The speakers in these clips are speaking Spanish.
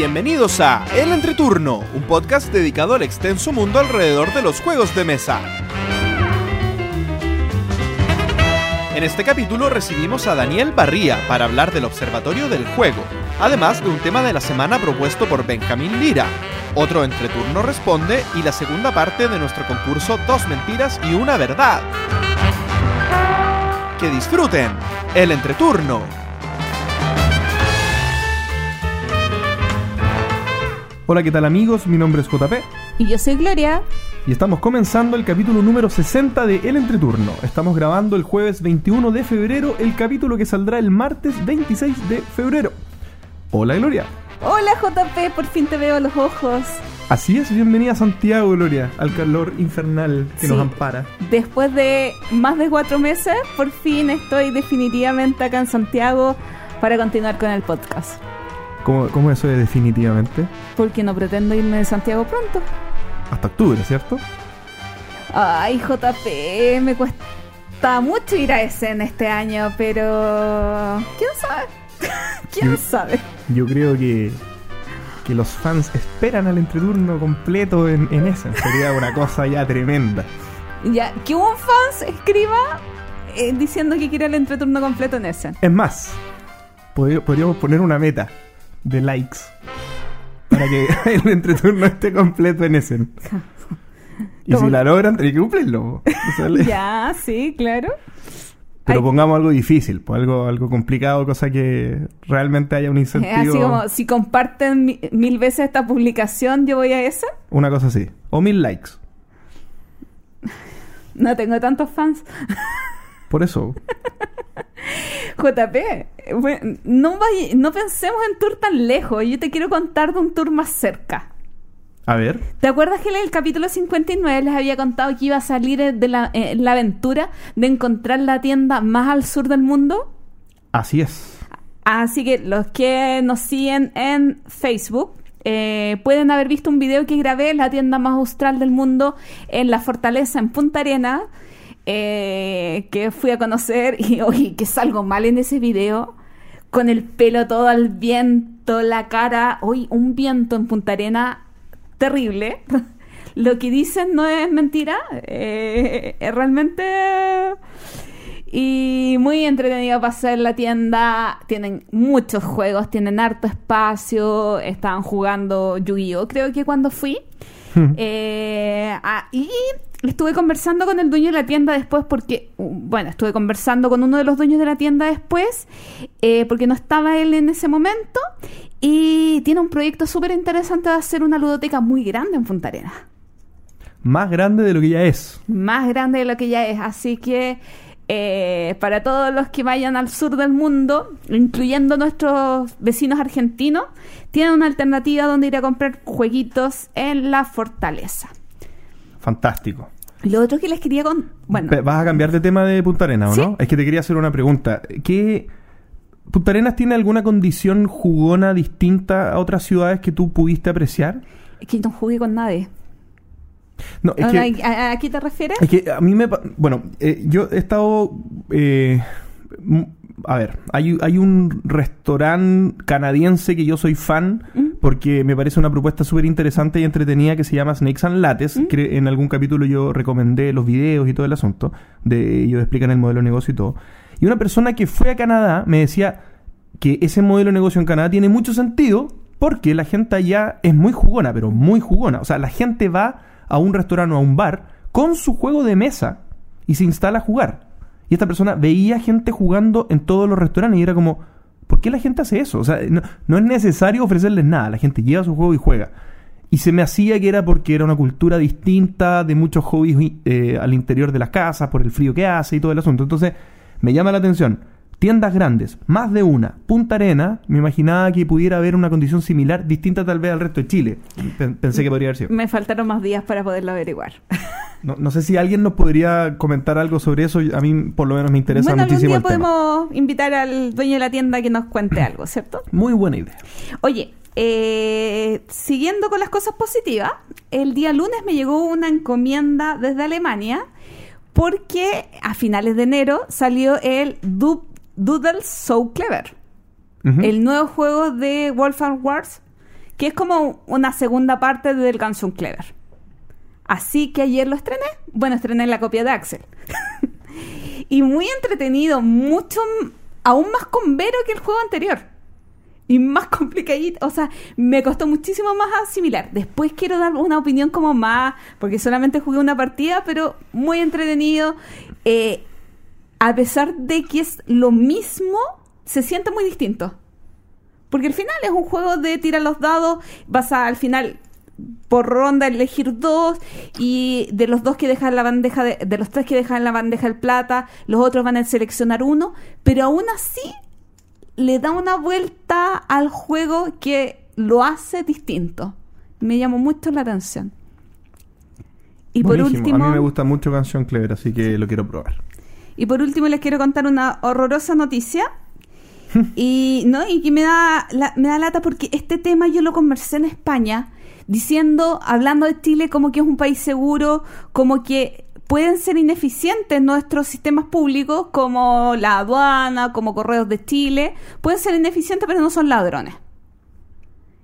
Bienvenidos a El Entreturno, un podcast dedicado al extenso mundo alrededor de los juegos de mesa. En este capítulo recibimos a Daniel Barría para hablar del Observatorio del Juego, además de un tema de la semana propuesto por Benjamín Lira. Otro Entreturno responde y la segunda parte de nuestro concurso Dos Mentiras y una Verdad. Que disfruten el Entreturno. Hola, ¿qué tal amigos? Mi nombre es JP Y yo soy Gloria. y estamos comenzando el capítulo número 60 de El Entreturno. Estamos grabando el jueves 21 de febrero, el capítulo que saldrá el martes 26 de febrero. Hola Gloria. Hola JP, por fin te veo a los ojos. Así es, bienvenida a Santiago Gloria, al calor infernal que Sí. nos ampara. Después de más de cuatro meses, por fin estoy definitivamente acá en Santiago para continuar con el podcast. ¿Cómo, cómo eso es definitivamente? Porque no pretendo irme de Santiago pronto. Hasta octubre, ¿cierto? Ay, JP, me cuesta mucho ir a ese en este año, pero... ¿Quién sabe? ¿Quién Yo- sabe? Yo creo que, que los fans esperan al entreturno completo en, en ese. Sería una cosa ya tremenda. Ya, que un fan escriba eh, diciendo que quiere el entreturno completo en ese. Es más, podríamos poner una meta de likes para que el entreturno esté completo en ese. Y si la logran, tienen que cumplirlo. Ya, sí, claro. Pero pongamos algo difícil, pues algo, algo complicado, cosa que realmente haya un incentivo. Así como, si comparten mi- mil veces esta publicación, yo voy a esa. Una cosa así. O mil likes. No tengo tantos fans. Por eso. JP, bueno, no, vay- no pensemos en tour tan lejos. Yo te quiero contar de un tour más cerca. A ver. ¿Te acuerdas que en el capítulo 59 les había contado que iba a salir eh, de la, eh, la aventura de encontrar la tienda más al sur del mundo? Así es. Así que los que nos siguen en Facebook eh, pueden haber visto un video que grabé en la tienda más austral del mundo en la fortaleza en Punta Arena, eh, que fui a conocer y oye, que salgo mal en ese video, con el pelo todo al viento, la cara, hoy un viento en Punta Arena terrible. Lo que dicen no es mentira, eh, es realmente y muy entretenido pasar en la tienda. Tienen muchos juegos, tienen harto espacio. Estaban jugando Yu-Gi-Oh! Creo que cuando fui. Eh, ah, y estuve conversando con el dueño de la tienda después porque, bueno, estuve conversando con uno de los dueños de la tienda después eh, porque no estaba él en ese momento y tiene un proyecto súper interesante de hacer una ludoteca muy grande en Punta Arenas Más grande de lo que ya es. más grande de lo que ya es. Así que eh, para todos los que vayan al sur del mundo, incluyendo nuestros vecinos argentinos, tienen una alternativa donde ir a comprar jueguitos en la fortaleza. Fantástico. Lo otro que les quería con... Bueno, ¿Vas a cambiar de tema de Punta Arenas o Sí. no? Es que te quería hacer una pregunta. ¿Qué Punta Arenas tiene alguna condición jugona distinta a otras ciudades que tú pudiste apreciar? es que no jugué con nadie. No, es Ahora, que, ¿A, a qué te refieres? es que a mí me... Bueno, eh, yo he estado... eh, a ver, hay, hay un restaurante canadiense que yo soy fan ¿Mm? Porque me parece una propuesta súper interesante y entretenida que se llama Snakes and Lattes. ¿Mm? que en algún capítulo yo recomendé los videos y todo el asunto. De ellos explican el modelo de negocio y todo. Y una persona que fue a Canadá me decía que ese modelo de negocio en Canadá tiene mucho sentido porque la gente allá es muy jugona, pero muy jugona. O sea, la gente va a un restaurante o a un bar con su juego de mesa y se instala a jugar. Y esta persona veía gente jugando en todos los restaurantes y era como, ¿por qué la gente hace eso? O sea, no, es necesario ofrecerles nada, la gente lleva su juego y juega. Y se me hacía que era porque era una cultura distinta de muchos hobbies eh, al interior de las casas, por el frío que hace y todo el asunto. Entonces, me llama la atención. Tiendas grandes, más de una. Punta Arena, me imaginaba que pudiera haber una condición similar, distinta tal vez al resto de Chile. Pen- Pensé que podría haber sido. Me faltaron más días para poderlo averiguar. No, no sé si alguien nos podría comentar algo sobre eso. A mí, por lo menos, me interesa bueno, algún muchísimo día el tema. podemos invitar al dueño de la tienda que nos cuente algo, ¿cierto? Muy buena idea. Oye, eh, siguiendo con las cosas positivas, el día lunes me llegó una encomienda desde Alemania porque a finales de enero salió el Du- Doodle So Clever, el nuevo juego de Wolfgang Wars que es como una segunda parte del Gunson Clever. Así que ayer lo estrené. Bueno, estrené la copia de Axel. y muy entretenido, mucho, aún más con Vero que el juego anterior. Y más complicadito, o sea, me costó muchísimo más asimilar. Después quiero dar una opinión como más, porque solamente jugué una partida, pero muy entretenido. Eh, a pesar de que es lo mismo, se siente muy distinto. Porque al final es un juego de tirar los dados, vas a al final por ronda elegir dos y de los dos que dejan la bandeja de, de los tres que dejan la bandeja el plata, los otros van a seleccionar uno, pero aún así le da una vuelta al juego que lo hace distinto. Me llamó mucho la atención. Y por último, A mí me gusta mucho Canción Clever, así que lo quiero probar. Y por último les quiero contar una horrorosa noticia. y no, y que me da la- me da lata porque este tema yo lo conversé en España diciendo, hablando de Chile como que es un país seguro, como que pueden ser ineficientes nuestros sistemas públicos como la aduana, como Correos de Chile, pueden ser ineficientes pero no son ladrones.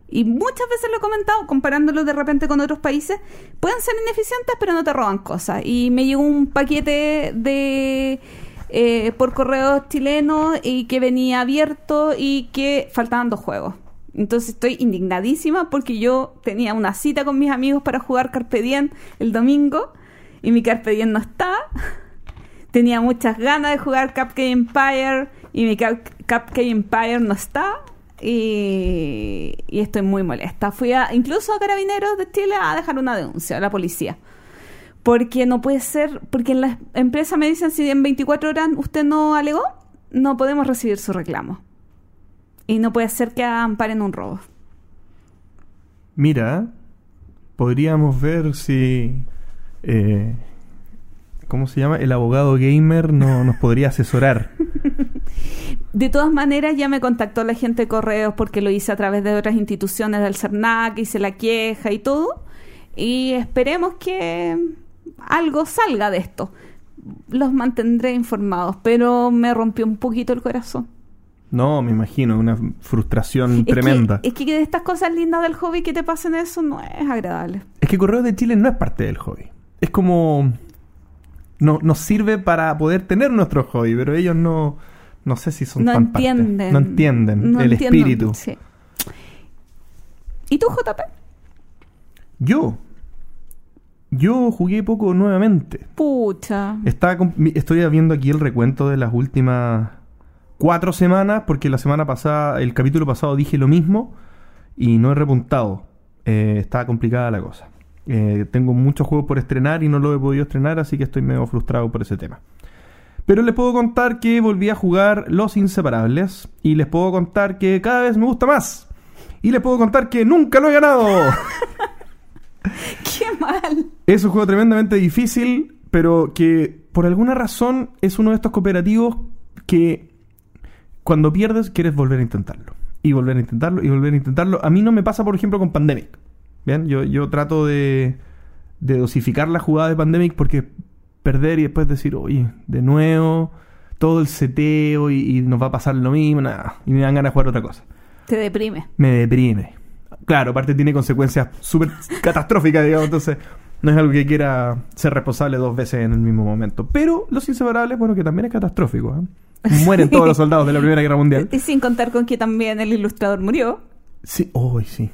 Y muchas veces lo he comentado, comparándolo de repente con otros países, pueden ser ineficientes pero no te roban cosas. Y me llegó un paquete de eh, por correo chileno y que venía abierto y que faltaban dos juegos. Entonces estoy indignadísima porque yo tenía una cita con mis amigos para jugar Carpe Diem el domingo y mi Carpe Diem no está. Tenía muchas ganas de jugar Cupcake Empire y mi Cupcake Empire no está. Y, y estoy muy molesta. Fui a, incluso a Carabineros de Chile a dejar una denuncia a la policía. Porque no puede ser, porque en la empresa me dicen si en 24 horas usted no alegó, no podemos recibir su reclamo. Y no puede ser que amparen un robo. Mira, podríamos ver si. eh, ¿Cómo se llama? El abogado gamer no, nos podría asesorar. De todas maneras, ya me contactó la gente de correos porque lo hice a través de otras instituciones del CERNAC, hice la queja y todo. Y esperemos que algo salga de esto. Los mantendré informados, pero me rompió un poquito el corazón. No, me imagino, una frustración Es que- tremenda. Es que, de estas cosas lindas del hobby que te pasen eso no es agradable. Es que Correos de Chile no es parte del hobby. Es como. No, nos sirve para poder tener nuestro hobby, pero ellos no. No sé si son no tan parte. entienden. No entienden No el espíritu. sí. ¿Y tú, JP? Yo. Yo jugué poco nuevamente. Pucha. Estoy viendo aquí el recuento de las últimas cuatro semanas, porque la semana pasada, el capítulo pasado dije lo mismo y no he repuntado. Eh, estaba complicada la cosa. Eh, tengo muchos juegos por estrenar y no lo he podido estrenar, así que estoy medio frustrado por ese tema. Pero les puedo contar que volví a jugar Los Inseparables y les puedo contar que cada vez me gusta más. Y les puedo contar que nunca lo he ganado. Qué mal. Es un juego tremendamente difícil, pero que por alguna razón es uno de estos cooperativos que cuando pierdes quieres volver a intentarlo. Y volver a intentarlo y volver a intentarlo. A mí no me pasa, por ejemplo, con Pandemic. Bien, yo, yo trato de, de dosificar la jugada de Pandemic porque perder y después decir, oye, de nuevo, todo el seteo y, y nos va a pasar lo mismo, nada. Y me dan ganas de jugar otra cosa Te deprime. me deprime. Claro, aparte tiene consecuencias súper catastróficas, digamos, entonces no es algo que quiera ser responsable dos veces en el mismo momento. Pero Los Inseparables, bueno, que también es catastrófico. ¿eh? Mueren todos los soldados de la Primera Guerra Mundial. Y sin contar con que también el ilustrador murió. Sí, oh, sí.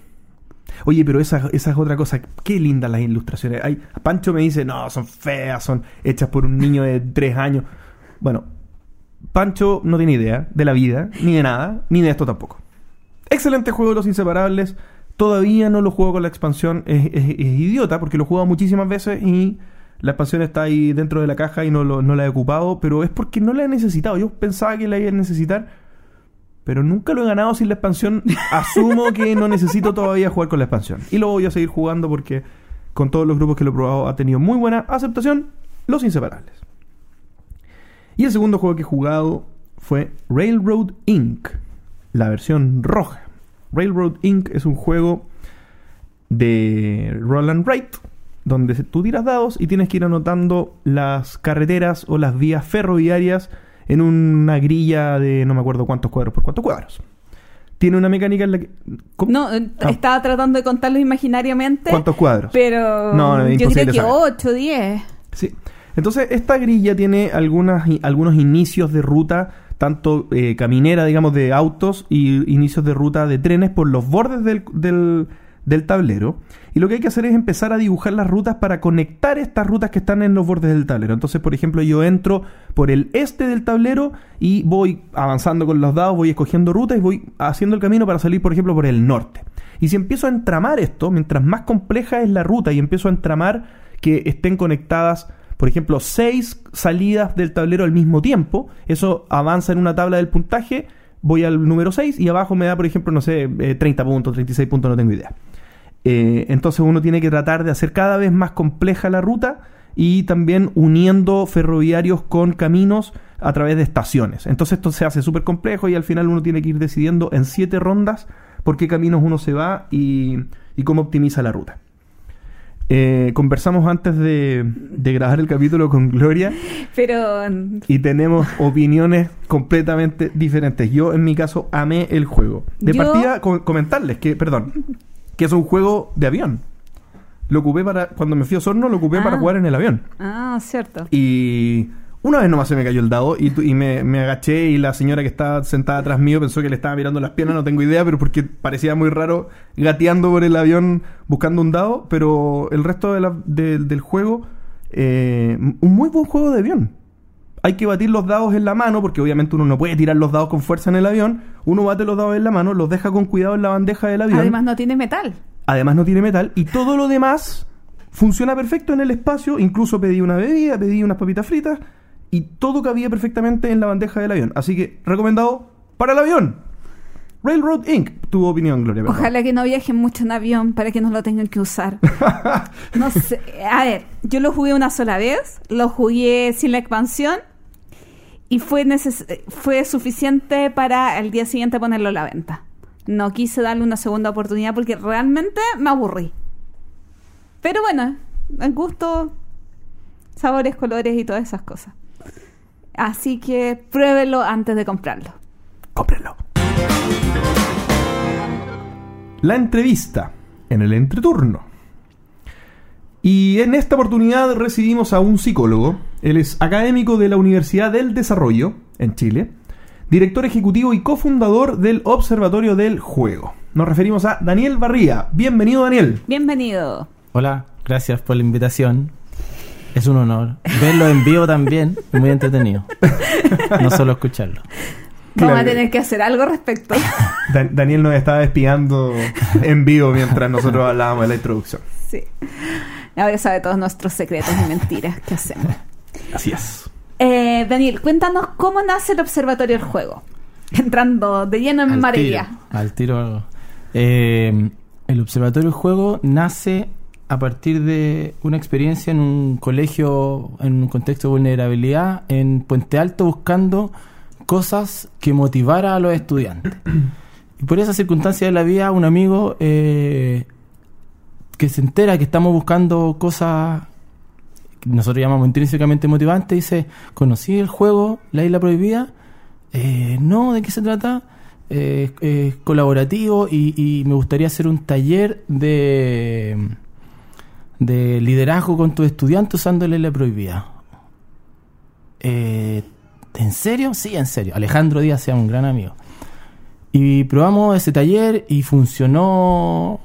Oye, pero esa, esa es otra cosa. Qué lindas las ilustraciones. Hay, Pancho me dice, no, son feas, son hechas por un niño de tres años. Bueno, Pancho no tiene idea de la vida, ni de nada, ni de esto tampoco. Excelente juego Los Inseparables. Todavía no lo juego con la expansión. Es idiota porque lo he jugado muchísimas veces y la expansión está ahí dentro de la caja y no, lo- no la he ocupado. Pero es porque no la he necesitado. Yo pensaba que la iba a necesitar. Pero nunca lo he ganado sin la expansión. Asumo que no necesito todavía jugar con la expansión. Y lo voy a seguir jugando porque con todos los grupos que lo he probado ha tenido muy buena aceptación. Los Inseparables. Y el segundo juego que he jugado fue Railroad Inc. La versión roja. Railroad Inc. es un juego de Roland Wright donde tú tiras dados y tienes que ir anotando las carreteras o las vías ferroviarias en una grilla de no me acuerdo cuántos cuadros por cuántos cuadros. tiene una mecánica en la que... ¿Cómo? No, eh, Ah. estaba tratando de contarlo imaginariamente. ¿Cuántos cuadros? Pero No, no, yo creo que saber. 8, 10. Sí. Entonces, esta grilla tiene algunas, algunos inicios de ruta, tanto eh, caminera, digamos, de autos, y inicios de ruta de trenes por los bordes del, del, del tablero. Y lo que hay que hacer es empezar a dibujar las rutas para conectar estas rutas que están en los bordes del tablero. Entonces, por ejemplo, yo entro por el este del tablero y voy avanzando con los dados, voy escogiendo rutas y voy haciendo el camino para salir, por ejemplo, por el norte. Y si empiezo a entramar esto, mientras más compleja es la ruta y empiezo a entramar que estén conectadas, por ejemplo, seis salidas del tablero al mismo tiempo, eso avanza en una tabla del puntaje, voy al número 6 y abajo me da, por ejemplo, no sé, eh, 30 puntos, 36 puntos, no tengo idea. Eh, entonces uno tiene que tratar de hacer cada vez más compleja la ruta y también uniendo ferroviarios con caminos a través de estaciones. Entonces esto se hace súper complejo y al final uno tiene que ir decidiendo en siete rondas por qué caminos uno se va y, y cómo optimiza la ruta. Eh, conversamos antes de, de grabar el capítulo con Gloria Pero mm, y tenemos opiniones completamente diferentes. Yo, en mi caso, amé el juego. De Yo- partida, co- comentarles que, perdón, que es un juego de avión. Lo ocupé para, cuando me fui a Osorno, lo ocupé Ah. para jugar en el avión. Ah, cierto. Y una vez nomás se me cayó el dado y, y me, me agaché y la señora que estaba sentada atrás mío pensó que le estaba mirando las piernas, no tengo idea, pero porque parecía muy raro gateando por el avión buscando un dado, pero el resto de la- de- del juego, eh, un muy buen juego de avión. Hay que batir los dados en la mano, porque obviamente uno no puede tirar los dados con fuerza en el avión. Uno bate los dados en la mano, los deja con cuidado en la bandeja del avión. Además no tiene metal. Además no tiene metal y todo lo demás funciona perfecto en el espacio. Incluso pedí una bebida, pedí unas papitas fritas y todo cabía perfectamente en la bandeja del avión. Así que recomendado para el avión. Railroad Inc. Tu opinión, Gloria. perdón. Ojalá que no viajen mucho en avión para que no lo tengan que usar. No sé. A ver, yo lo jugué una sola vez, lo jugué sin la expansión y fue, neces- fue suficiente para el día siguiente ponerlo a la venta. No quise darle una segunda oportunidad porque realmente me aburrí. Pero bueno, en gusto, sabores, colores y todas esas cosas. Así que pruébelo antes de comprarlo. Cómprenlo. La entrevista en el entreturno. Y en esta oportunidad recibimos a un psicólogo. Él es académico de la Universidad del Desarrollo, en Chile, director ejecutivo y cofundador del Observatorio del Juego. Nos referimos a Daniel Barría. Bienvenido, Daniel. Bienvenido. Hola, gracias por la invitación. Es un honor. Verlo en vivo también es muy entretenido. No solo escucharlo. Vamos a tener que hacer algo al respecto. Da- Daniel nos estaba espiando en vivo mientras nosotros hablábamos de la introducción. Sí. Ahora sabe todos nuestros secretos y mentiras que hacemos. Así es. Eh, Daniel, cuéntanos cómo nace el Observatorio del Juego. Entrando de lleno en Al materia. tiro, al tiro. Eh, el Observatorio del Juego nace a partir de una experiencia en un colegio, en un contexto de vulnerabilidad, en Puente Alto, buscando cosas que motivara a los estudiantes. Y por esa circunstancia de la vida, un amigo eh, que se entera que estamos buscando cosas nosotros llamamos intrínsecamente motivantes, dice, conocí el juego La Isla Prohibida, eh, no, ¿de qué se trata? Eh, colaborativo y, y me gustaría hacer un taller de, de liderazgo con tus estudiantes usando la Isla Prohibida. Eh, ¿En serio? Sí, en serio. Alejandro Díaz sea un gran amigo. Y probamos ese taller y funcionó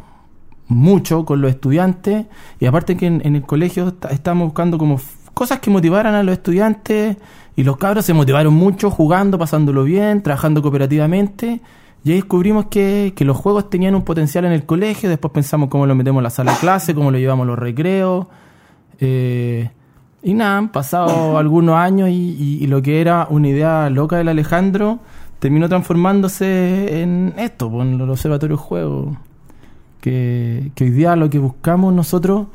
mucho con los estudiantes. Y aparte que en, en el colegio está- estábamos buscando como cosas que motivaran a los estudiantes. Y los cabros se motivaron mucho jugando, pasándolo bien, trabajando cooperativamente. Y ahí descubrimos que, que los juegos tenían un potencial en el colegio. Después pensamos cómo lo metemos en la sala de clase, cómo lo llevamos a los recreos. Eh, y nada, han pasado algunos años y, y- y lo que era una idea loca del Alejandro terminó transformándose en esto, pues, en el observatorio juego. Que, hoy día lo que buscamos nosotros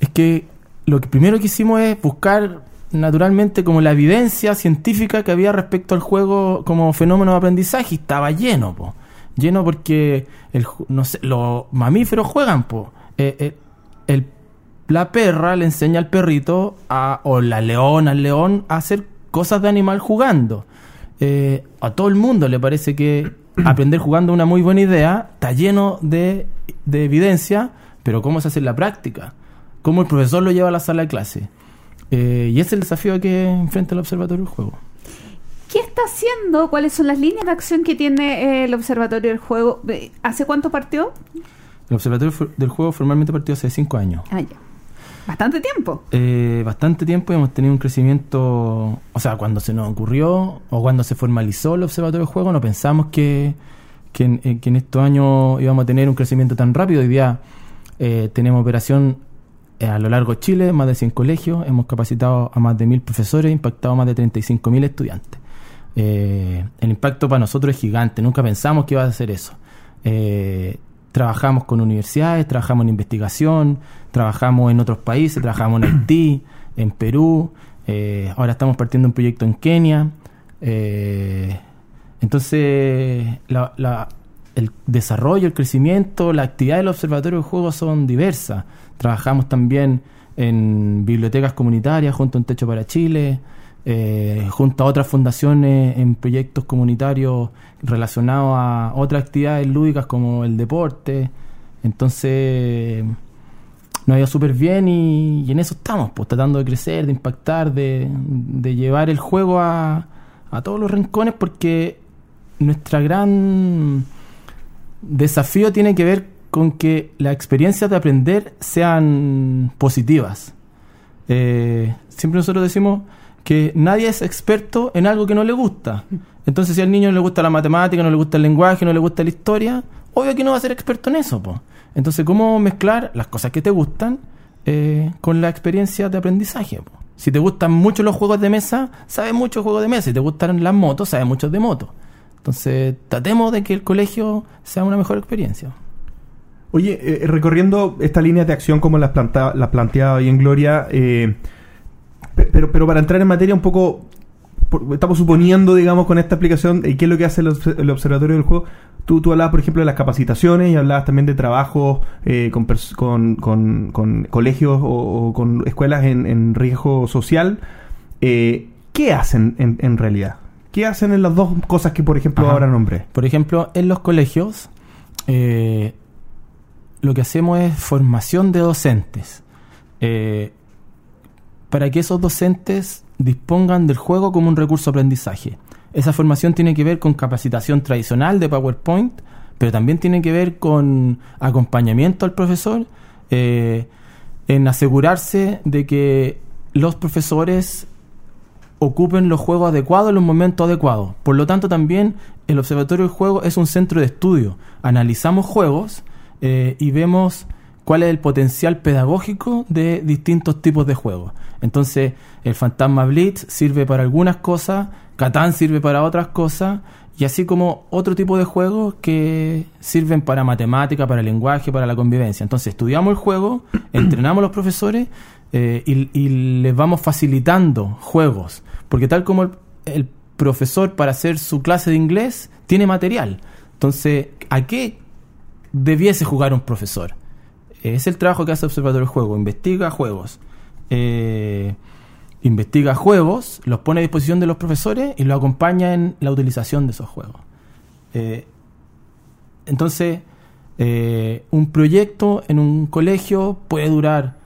es que lo que primero que hicimos es buscar naturalmente como la evidencia científica que había respecto al juego como fenómeno de aprendizaje y estaba lleno, po. lleno porque el, los mamíferos juegan, po. Eh, eh, el, la perra le enseña al perrito a, o la leona al león a hacer cosas de animal jugando. Eh, a todo el mundo le parece que aprender jugando una muy buena idea, está lleno de, de evidencia, pero ¿cómo se hace en la práctica? ¿Cómo el profesor lo lleva a la sala de clase? Eh, y ese es el desafío que enfrenta el Observatorio del Juego. ¿Qué está haciendo? ¿Cuáles son las líneas de acción que tiene eh, el Observatorio del Juego? Eh, ¿Hace cuánto partió? El Observatorio del Juego formalmente partió hace cinco años. Ah, ya. Bastante tiempo. Eh, bastante tiempo y hemos tenido un crecimiento, o sea, cuando se nos ocurrió o cuando se formalizó el Observatorio del Juego, no pensamos que, que, en, eh, que en estos años íbamos a tener un crecimiento tan rápido. Hoy día eh, tenemos operación eh, a lo largo de Chile, más de 100 colegios, hemos capacitado a más de 1.000 profesores, impactado a más de 35.000 estudiantes. Eh, el impacto para nosotros es gigante, nunca pensamos que iba a hacer eso. Eh, trabajamos con universidades, trabajamos en investigación, trabajamos en otros países, trabajamos en Haití, en Perú, eh, ahora estamos partiendo un proyecto en Kenia. eh, entonces, la- la- el desarrollo, el crecimiento, la actividad del Observatorio de Juegos son diversas. Trabajamos también en bibliotecas comunitarias junto a Un Techo para Chile, eh, junto a otras fundaciones en proyectos comunitarios relacionados a otras actividades lúdicas como el deporte. Entonces, nos ha súper bien y, en eso estamos, pues tratando de crecer, de impactar, de, llevar el juego a, a todos los rincones porque nuestra gran desafío tiene que ver con que las experiencias de aprender sean positivas. Eh, siempre nosotros decimos que nadie es experto en algo que no le gusta. Entonces, si al niño no le gusta la matemática, no le gusta el lenguaje, no le gusta la historia, obvio que no va a ser experto en eso. po. Entonces, ¿cómo mezclar las cosas que te gustan eh, con la experiencia de aprendizaje? po? Si te gustan mucho los juegos de mesa, sabes mucho de juegos de mesa. Si te gustan las motos, sabes mucho de motos. Entonces, tratemos de que el colegio sea una mejor experiencia. Oye, eh, recorriendo esta línea de acción como las planta, las planteaba ahí en Gloria, eh, pe- pero, pero para entrar en materia un poco, estamos suponiendo, digamos, con esta explicación, eh, qué es lo que hace el, obs- el Observatorio del Juego. Tú, tú hablabas, por ejemplo, de las capacitaciones y hablabas también de trabajos eh, con, pers- con, con- con colegios o, o con escuelas en, en riesgo social. Eh, ¿Qué hacen en, en realidad? ¿Qué hacen en las dos cosas que, por ejemplo, Ajá. ahora nombré? Por ejemplo, en los colegios, eh, lo que hacemos es formación de docentes. para que esos docentes dispongan del juego como un recurso de aprendizaje. Esa formación tiene que ver con capacitación tradicional de PowerPoint, pero también tiene que ver con acompañamiento al profesor, eh, en asegurarse de que los profesores ocupen los juegos adecuados en los momentos adecuados. Por lo tanto, también el Observatorio del Juego es un centro de estudio. Analizamos juegos eh, y vemos cuál es el potencial pedagógico de distintos tipos de juegos. Entonces, el Fantasma Blitz sirve para algunas cosas, Catán sirve para otras cosas, y así como otro tipo de juegos que sirven para matemática, para lenguaje, para la convivencia. Entonces, estudiamos el juego, entrenamos a los profesores eh, y, y les vamos facilitando juegos. Porque tal como el, el profesor para hacer su clase de inglés tiene material. Entonces, ¿a qué debiese jugar un profesor? Es el trabajo que hace Observatorio Juego. Investiga juegos. Eh, investiga juegos, los pone a disposición de los profesores y los acompaña en la utilización de esos juegos. Eh, entonces, eh, un proyecto en un colegio puede durar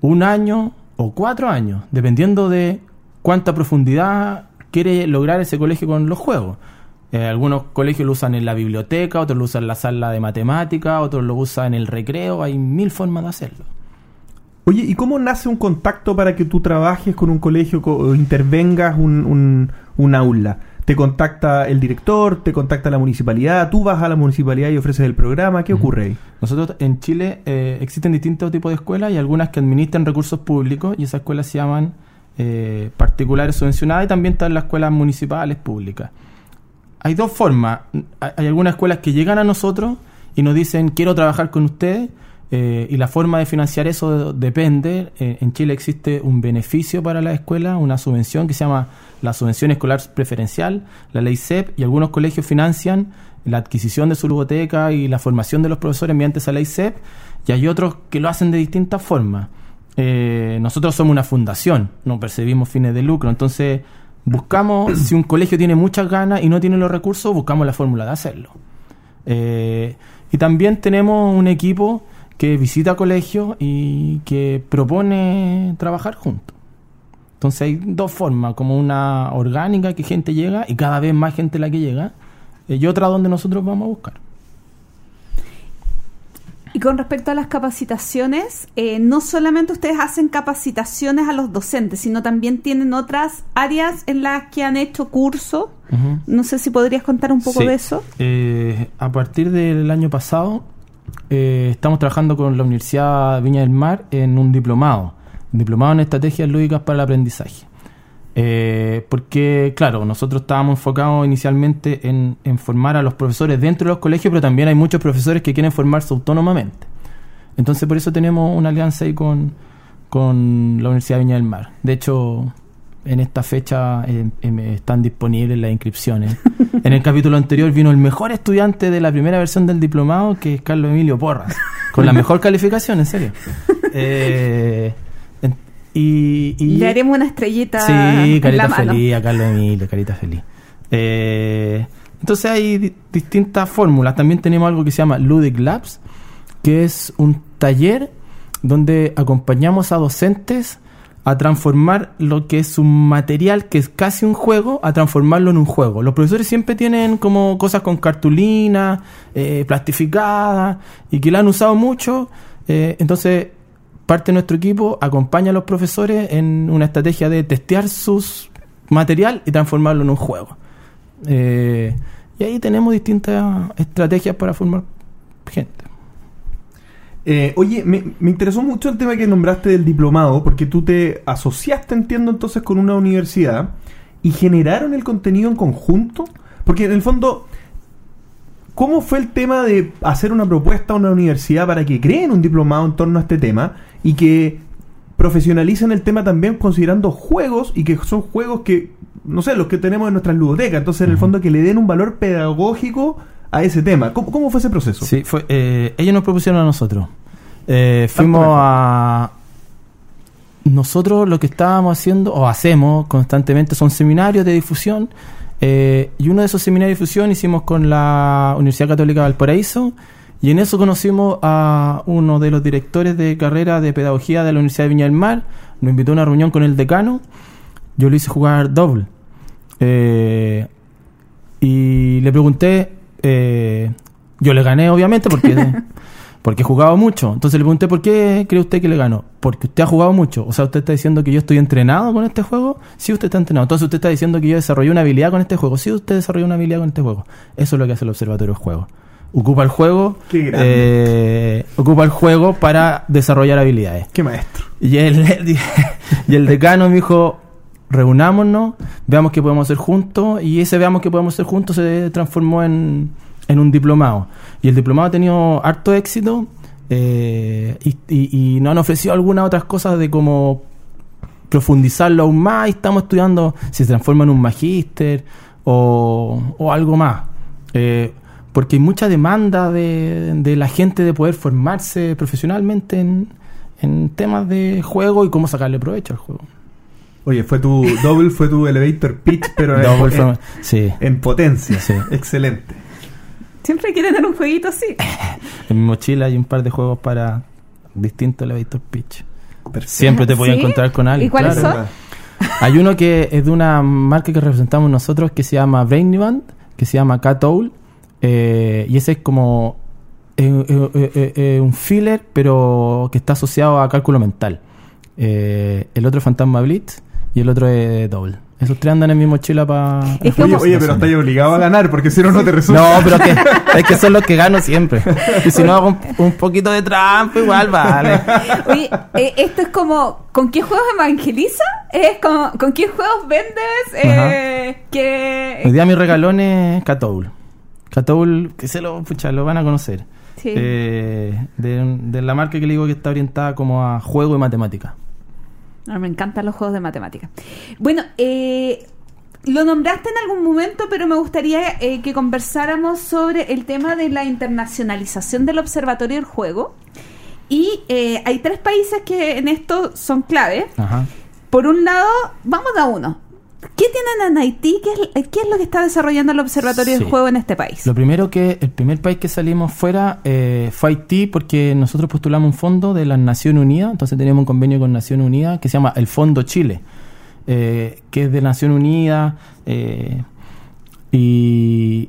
un año o cuatro años, dependiendo de cuánta profundidad quiere lograr ese colegio con los juegos. Eh, algunos colegios lo usan en la biblioteca, otros lo usan en la sala de matemática, otros lo usan en el recreo, hay mil formas de hacerlo. Oye, ¿y cómo nace un contacto para que tú trabajes con un colegio co- o intervengas un, un, un aula? ¿Te contacta el director? ¿Te contacta la municipalidad? ¿Tú vas a la municipalidad y ofreces el programa? ¿Qué ocurre ahí? Nosotros en Chile eh, existen distintos tipos de escuelas y algunas que administran recursos públicos y esas escuelas se llaman eh, particulares subvencionadas y también están las escuelas municipales públicas. Hay dos formas. Hay algunas escuelas que llegan a nosotros y nos dicen quiero trabajar con ustedes eh, y la forma de financiar eso depende. Eh, en Chile existe un beneficio para la escuela, una subvención que se llama la subvención escolar preferencial, la ley CEP, y algunos colegios financian la adquisición de su biblioteca y la formación de los profesores mediante esa ley CEP, y hay otros que lo hacen de distintas formas. Eh, nosotros somos una fundación, no percibimos fines de lucro, entonces buscamos, si un colegio tiene muchas ganas y no tiene los recursos, buscamos la fórmula de hacerlo. Eh, y también tenemos un equipo que visita colegios y que propone trabajar juntos. Entonces hay dos formas, como una orgánica que gente llega y cada vez más gente la que llega, eh, y otra donde nosotros vamos a buscar. Y con respecto a las capacitaciones, eh, no solamente ustedes hacen capacitaciones a los docentes, sino también tienen otras áreas en las que han hecho cursos. Ujú. No sé si podrías contar un poco Sí. de eso. Eh, a partir del año pasado, eh, estamos trabajando con la Universidad Viña del Mar en un diplomado, un diplomado en estrategias lúdicas para el aprendizaje. Eh, porque, claro, nosotros estábamos enfocados inicialmente en, en formar a los profesores dentro de los colegios, pero también hay muchos profesores que quieren formarse autónomamente. Entonces, por eso tenemos una alianza ahí con, con la Universidad Viña del Mar. De hecho, en esta fecha eh, eh, están disponibles las inscripciones. en el capítulo anterior vino el mejor estudiante de la primera versión del diplomado, que es Carlos Emilio Porras, con la mejor calificación, en serio. Eh, y, y- Le haremos una estrellita Sí, en la carita mano. feliz, a Carlos Emilio, carita feliz. Eh, entonces hay di- distintas fórmulas. También tenemos algo que se llama Ludic Labs, que es un taller donde acompañamos a docentes a transformar lo que es un material que es casi un juego, a transformarlo en un juego. Los profesores siempre tienen como cosas con cartulina, eh, plastificadas, y que la han usado mucho. Eh, entonces, parte de nuestro equipo acompaña a los profesores en una estrategia de testear sus material y transformarlo en un juego. Eh, y ahí tenemos distintas estrategias para formar gente. Eh, oye, me, me interesó mucho el tema que nombraste del diplomado, porque tú te asociaste, entiendo, entonces con una universidad y generaron el contenido en conjunto. Porque en el fondo, ¿cómo fue el tema de hacer una propuesta a una universidad para que creen un diplomado en torno a este tema y que profesionalicen el tema también considerando juegos y que son juegos que, no sé, los que tenemos en nuestras ludotecas? Entonces, en el fondo, que le den un valor pedagógico a ese tema. ¿Cómo, cómo fue ese proceso? Sí, fue, eh, ellos nos propusieron a nosotros. Eh, fuimos a... Nosotros lo que estábamos haciendo, o hacemos constantemente, son seminarios de difusión. eh, y uno de esos seminarios de difusión hicimos con la Universidad Católica de Valparaíso. Y en eso conocimos a uno de los directores de carrera de pedagogía de la Universidad de Viña del Mar. Nos invitó a una reunión con el decano. Yo lo hice jugar doble. Eh, y le pregunté, eh, yo le gané obviamente porque, porque he jugado mucho. Entonces le pregunté, ¿por qué cree usted que le ganó? Porque usted ha jugado mucho. O sea, usted está diciendo que yo estoy entrenado con este juego. Sí, usted está entrenado. Entonces usted está diciendo que yo desarrollé una habilidad con este juego. Sí, usted desarrolló una habilidad con este juego. Eso es lo que hace el observatorio de juego. Ocupa el juego, eh, ocupa el juego para desarrollar habilidades. Qué maestro. Y el, y el decano me dijo, reunámonos, veamos qué podemos hacer juntos, y ese veamos qué podemos hacer juntos se transformó en, en un diplomado. Y el diplomado ha tenido harto éxito, eh, y, y- y nos han ofrecido algunas otras cosas de cómo profundizarlo aún más, y estamos estudiando si se transforma en un magíster o, o algo más. Eh, porque hay mucha demanda de, de la gente de poder formarse profesionalmente en, en temas de juego y cómo sacarle provecho al juego. Oye, fue tu double, fue tu elevator pitch, pero en- Double en, from- sí. en potencia. Sí. Excelente. Siempre quieren tener un jueguito así. En mi mochila hay un par de juegos para distintos elevator pitch. Perfecto. Siempre te voy a ¿Sí? encontrar con alguien. ¿Y cuáles claro. son? Hay uno que es de una marca que representamos nosotros que se llama Brainy Band, que se llama Cat Owl, eh, y ese es como eh, eh, eh, eh, un filler, pero que está asociado a cálculo mental. Eh, el otro es Fantasma Blitz y el otro es Double. Esos tres andan en mi mochila para... Oye, pero estás obligado a ganar porque si no, no te resulta. No, pero que, es que son los que gano siempre. Y si no hago un, un poquito de trampa, igual vale. Oye, eh, esto es como, ¿con qué juegos evangeliza? Es como, ¿con qué juegos vendes? Eh, Hoy que... día mi regalón es Catoul. Catoul, que se lo, pucha, lo van a conocer. Sí. Eh, de, de la marca que le digo que está orientada como a juego y matemática. Ah, me encantan los juegos de matemáticas. Bueno, eh, lo nombraste en algún momento, pero me gustaría eh, que conversáramos sobre el tema de la internacionalización del Observatorio del Juego. Y eh, hay tres países que en esto son clave. Ajá. Por un lado, vamos a uno. ¿Qué tienen en Haití? ¿Qué es, qué es lo que está desarrollando el Observatorio Sí. del Juego en este país? Lo primero que, el primer país que salimos fuera eh, fue Haití porque nosotros postulamos un fondo de las Naciones Unidas, entonces teníamos un convenio con Naciones Unidas que se llama el Fondo Chile, eh, que es de Naciones Unidas eh, y...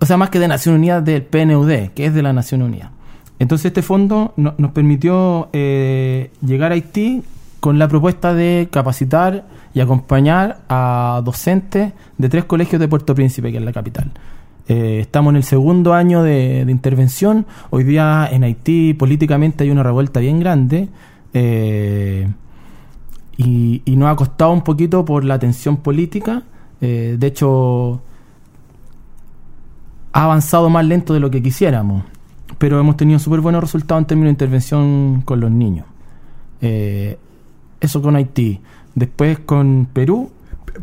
O sea, más que de Naciones Unidas del PNUD, que es de la Naciones Unidas. Entonces este fondo no- nos permitió eh, llegar a Haití con la propuesta de capacitar y acompañar a docentes de tres colegios de Puerto Príncipe, que es la capital. Eh, estamos en el segundo año de, intervención. Hoy día en Haití políticamente hay una revuelta bien grande. eh, y, nos ha costado un poquito por la tensión política. Eh, de hecho, ha avanzado más lento de lo que quisiéramos, pero hemos tenido súper buenos resultados en términos de intervención con los niños. Eso con Haití. Después con Perú.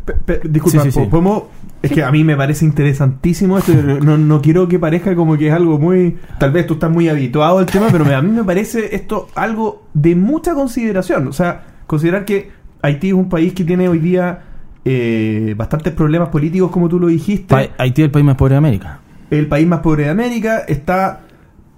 Pe- pe- disculpa, Sí, sí, sí. po- ¿podemos- Es que a mí me parece interesantísimo esto. No, no quiero que parezca como que es algo muy. Tal vez tú estás muy habituado al tema, pero a mí me parece esto algo de mucha consideración. O sea, considerar que Haití es un país que tiene hoy día eh, bastantes problemas políticos, como tú lo dijiste. Pa- Haití es el país más pobre de América. el país más pobre de América, está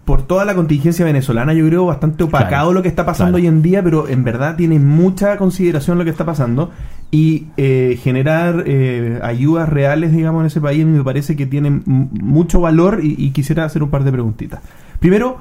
por toda la contingencia venezolana, yo creo, bastante opacado Claro, lo que está pasando claro. hoy en día, pero en verdad tiene mucha consideración lo que está pasando y eh, generar eh, ayudas reales, digamos, en ese país me parece que tiene mucho valor y, y quisiera hacer un par de preguntitas. Primero,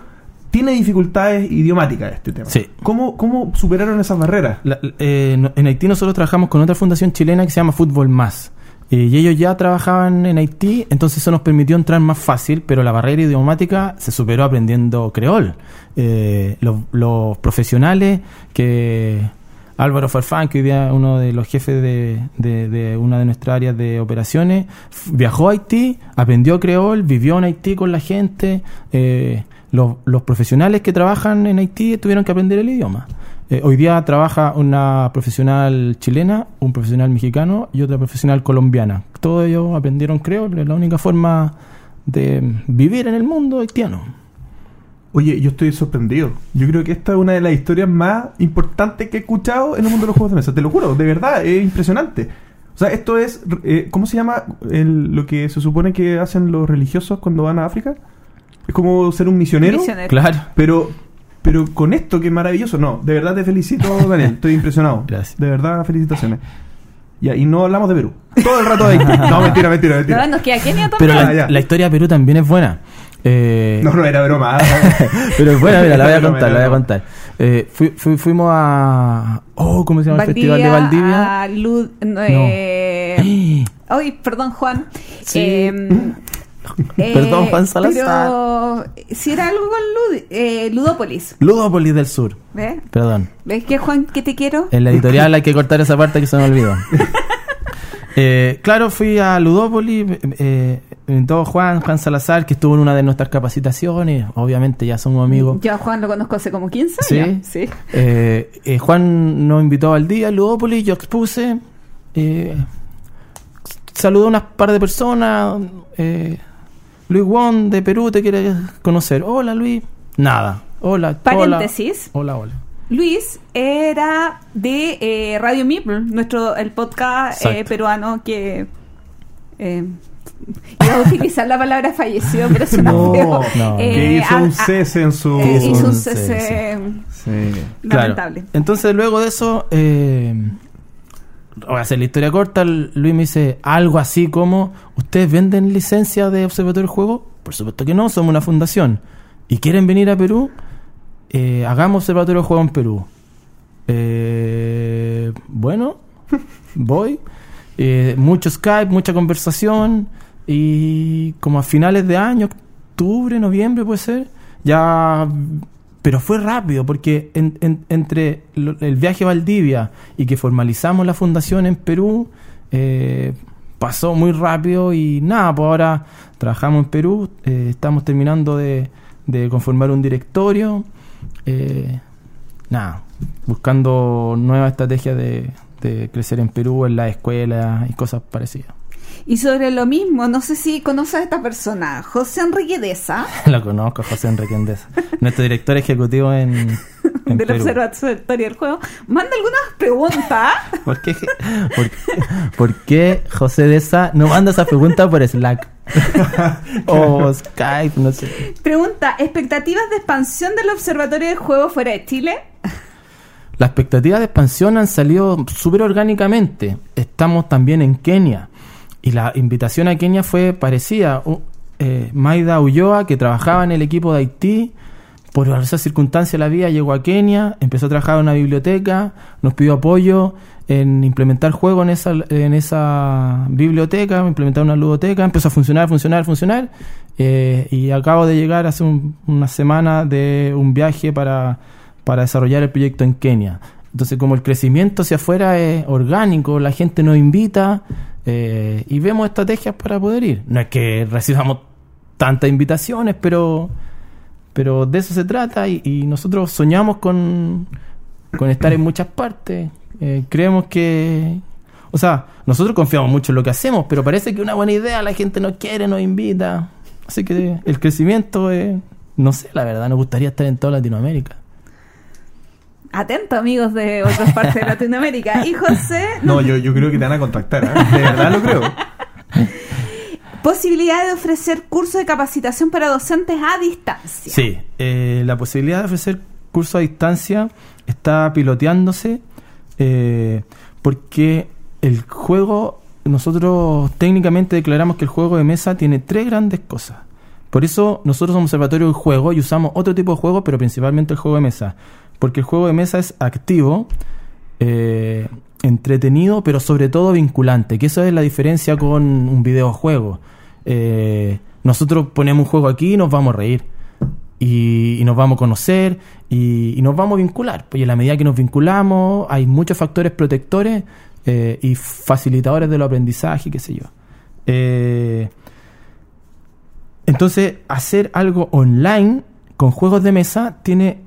tiene dificultades idiomáticas este tema. Sí. ¿Cómo, cómo superaron esas barreras? La- eh, en Haití nosotros trabajamos con otra fundación chilena que se llama Fútbol Más. Eh, y ellos ya trabajaban en Haití, entonces eso nos permitió entrar más fácil, pero la barrera idiomática se superó aprendiendo creol. Eh, los, profesionales que Álvaro Farfán, que hoy día uno de los jefes de, una de nuestras áreas de operaciones, viajó a Haití, aprendió creol, vivió en Haití con la gente. eh, los profesionales que trabajan en Haití tuvieron que aprender el idioma. Eh, hoy día trabaja una profesional chilena, un profesional mexicano y otra profesional colombiana. Todos ellos aprendieron creol, es la única forma de vivir en el mundo haitiano. Oye, yo estoy sorprendido. Yo creo que esta es una de las historias más importantes que he escuchado en el mundo de los juegos de mesa. Te lo juro, de verdad, es impresionante. O sea, esto es, eh, ¿cómo se llama el- lo que se supone que hacen los religiosos cuando van a África? Es como ser un misionero, Misionero. Claro. pero pero con esto que es maravilloso. No, de verdad te felicito, Daniel. Estoy impresionado. Gracias. De verdad, felicitaciones. Ya, y no hablamos de Perú. Todo el rato de Haití. No, mentira, mentira, No, mentira. nos queda Kenia también. Pero Ah, la, ya. la historia de Perú también es buena. Eh, No, no era broma. pero es buena, mira, la voy a contar, la voy a contar. Eh, fui- fui- fuimos a... Oh, ¿cómo se llama el festival de Valdivia? a Lud- no, eh, Ay, perdón, Juan. Sí. Eh, eh, Perdón, Juan Salazar. Pero si era algo con Lud- eh, Ludópolis. Ludópolis del Sur. ¿Ves? Perdón. ¿Ves que Juan, que te quiero? En la editorial hay que cortar esa parte que se me olvidó. Eh, claro, fui a Ludópolis, eh, invitó Juan, Juan Salazar, que estuvo en una de nuestras capacitaciones. Obviamente ya somos amigos. Yo a Juan lo conozco hace como 15 Sí. años. Sí. Eh, eh, Juan nos invitó al día a Ludópolis, yo expuse, eh, saludó a unas par de personas, eh, Luis Won de Perú te quiere conocer. Hola Luis. Nada. Hola. Paréntesis. Hola, hola. Luis era de eh, Radio Meeple, nuestro el podcast eh, peruano que eh, iba a utilizar la palabra falleció, pero suena No, feo. no. Eh, que hizo a- un cese en su... eh, hizo hizo un un cese cese. Sí. lamentable. Claro. Entonces, luego de eso, eh, voy a hacer la historia corta. Luis me dice algo así como: ¿Ustedes venden licencia de Observatorio del Juego? Por supuesto que no, somos una fundación. ¿Y quieren venir a Perú? Eh, hagamos Observatorio del Juego en Perú. Eh, bueno, voy. Eh, mucho Skype, mucha conversación. Y como a finales de año, octubre, noviembre puede ser, ya... Pero fue rápido porque en- en- entre el viaje a Valdivia y que formalizamos la fundación en Perú, eh, pasó muy rápido y nada, pues ahora trabajamos en Perú, eh, estamos terminando de, de conformar un directorio, eh, nada, buscando nuevas estrategias de, de crecer en Perú, en las escuelas y cosas parecidas. Y sobre lo mismo, no sé si conoces a esta persona, José Enrique Deza. Lo conozco, José Enrique Endesa, nuestro director ejecutivo en, del Perú. Observatorio del Juego, manda algunas preguntas. ¿Por qué, por, por qué José de Sa no manda esa pregunta por Slack? o Skype, no sé. Pregunta, ¿expectativas de expansión del Observatorio del Juego fuera de Chile? Las expectativas de expansión han salido súper orgánicamente. Estamos también en Kenia. Y la invitación a Kenia fue parecida. U- eh, Maida Ulloa, que trabajaba en el equipo de Haití, por esas circunstancias la vida llegó a Kenia, empezó a trabajar en una biblioteca, nos pidió apoyo en implementar esa, en esa biblioteca, implementar una ludoteca, empezó a funcionar, funcionar, funcionar. eh, y acabo de llegar hace un- una semana de un viaje para, para desarrollar el proyecto en Kenia. Entonces, como el crecimiento hacia afuera es orgánico, la gente nos invita eh, y vemos estrategias para poder ir. No es que recibamos tantas invitaciones, pero, pero de eso se trata y, nosotros soñamos con, con estar en muchas partes. Eh, creemos que... O sea, nosotros confiamos mucho en lo que hacemos, pero parece que una buena idea, la gente nos quiere, nos invita. Así que el crecimiento es... No sé, la verdad, nos gustaría estar en toda Latinoamérica. Atento, amigos de otras partes de Latinoamérica. Y José, No, yo, yo creo que te van a contactar, ¿eh? De verdad lo creo. posibilidad de ofrecer cursos de capacitación para docentes a distancia. Sí, eh, la posibilidad de ofrecer cursos a distancia está piloteándose eh, porque el juego, nosotros técnicamente declaramos que el juego de mesa tiene tres grandes cosas. Por eso nosotros somos observatorio del juego y usamos otro tipo de juego, pero principalmente el juego de mesa. Porque el juego de mesa es activo, eh, entretenido, pero sobre todo vinculante, que eso es la diferencia con un videojuego. Eh, nosotros ponemos un juego aquí y nos vamos a reír. Y, nos vamos a conocer y, nos vamos a vincular. Pues y en la medida que nos vinculamos, hay muchos factores protectores eh, y facilitadores de los aprendizaje, qué sé yo. Eh, entonces, hacer algo online con juegos de mesa tiene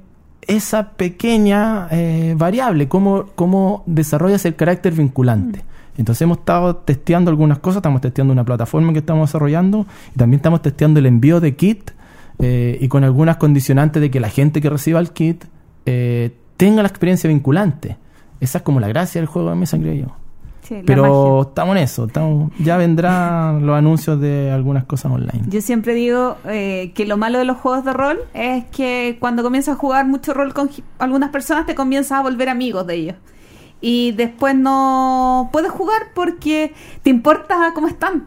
esa pequeña eh, variable, cómo, cómo desarrollas el carácter vinculante. Entonces hemos estado testeando algunas cosas, estamos testeando una plataforma que estamos desarrollando y también estamos testeando el envío de kit eh, y con algunas condicionantes de que la gente que reciba el kit eh, tenga la experiencia vinculante. Esa es como la gracia del juego de mesa, creo yo. Sí, Pero estamos en eso, estamos, ya vendrán los anuncios de algunas cosas online. Yo siempre digo eh, que lo malo de los juegos de rol es que cuando comienzas a jugar mucho rol con algunas personas te comienzas a volver amigos de ellos. Y después no puedes jugar porque te importa cómo están.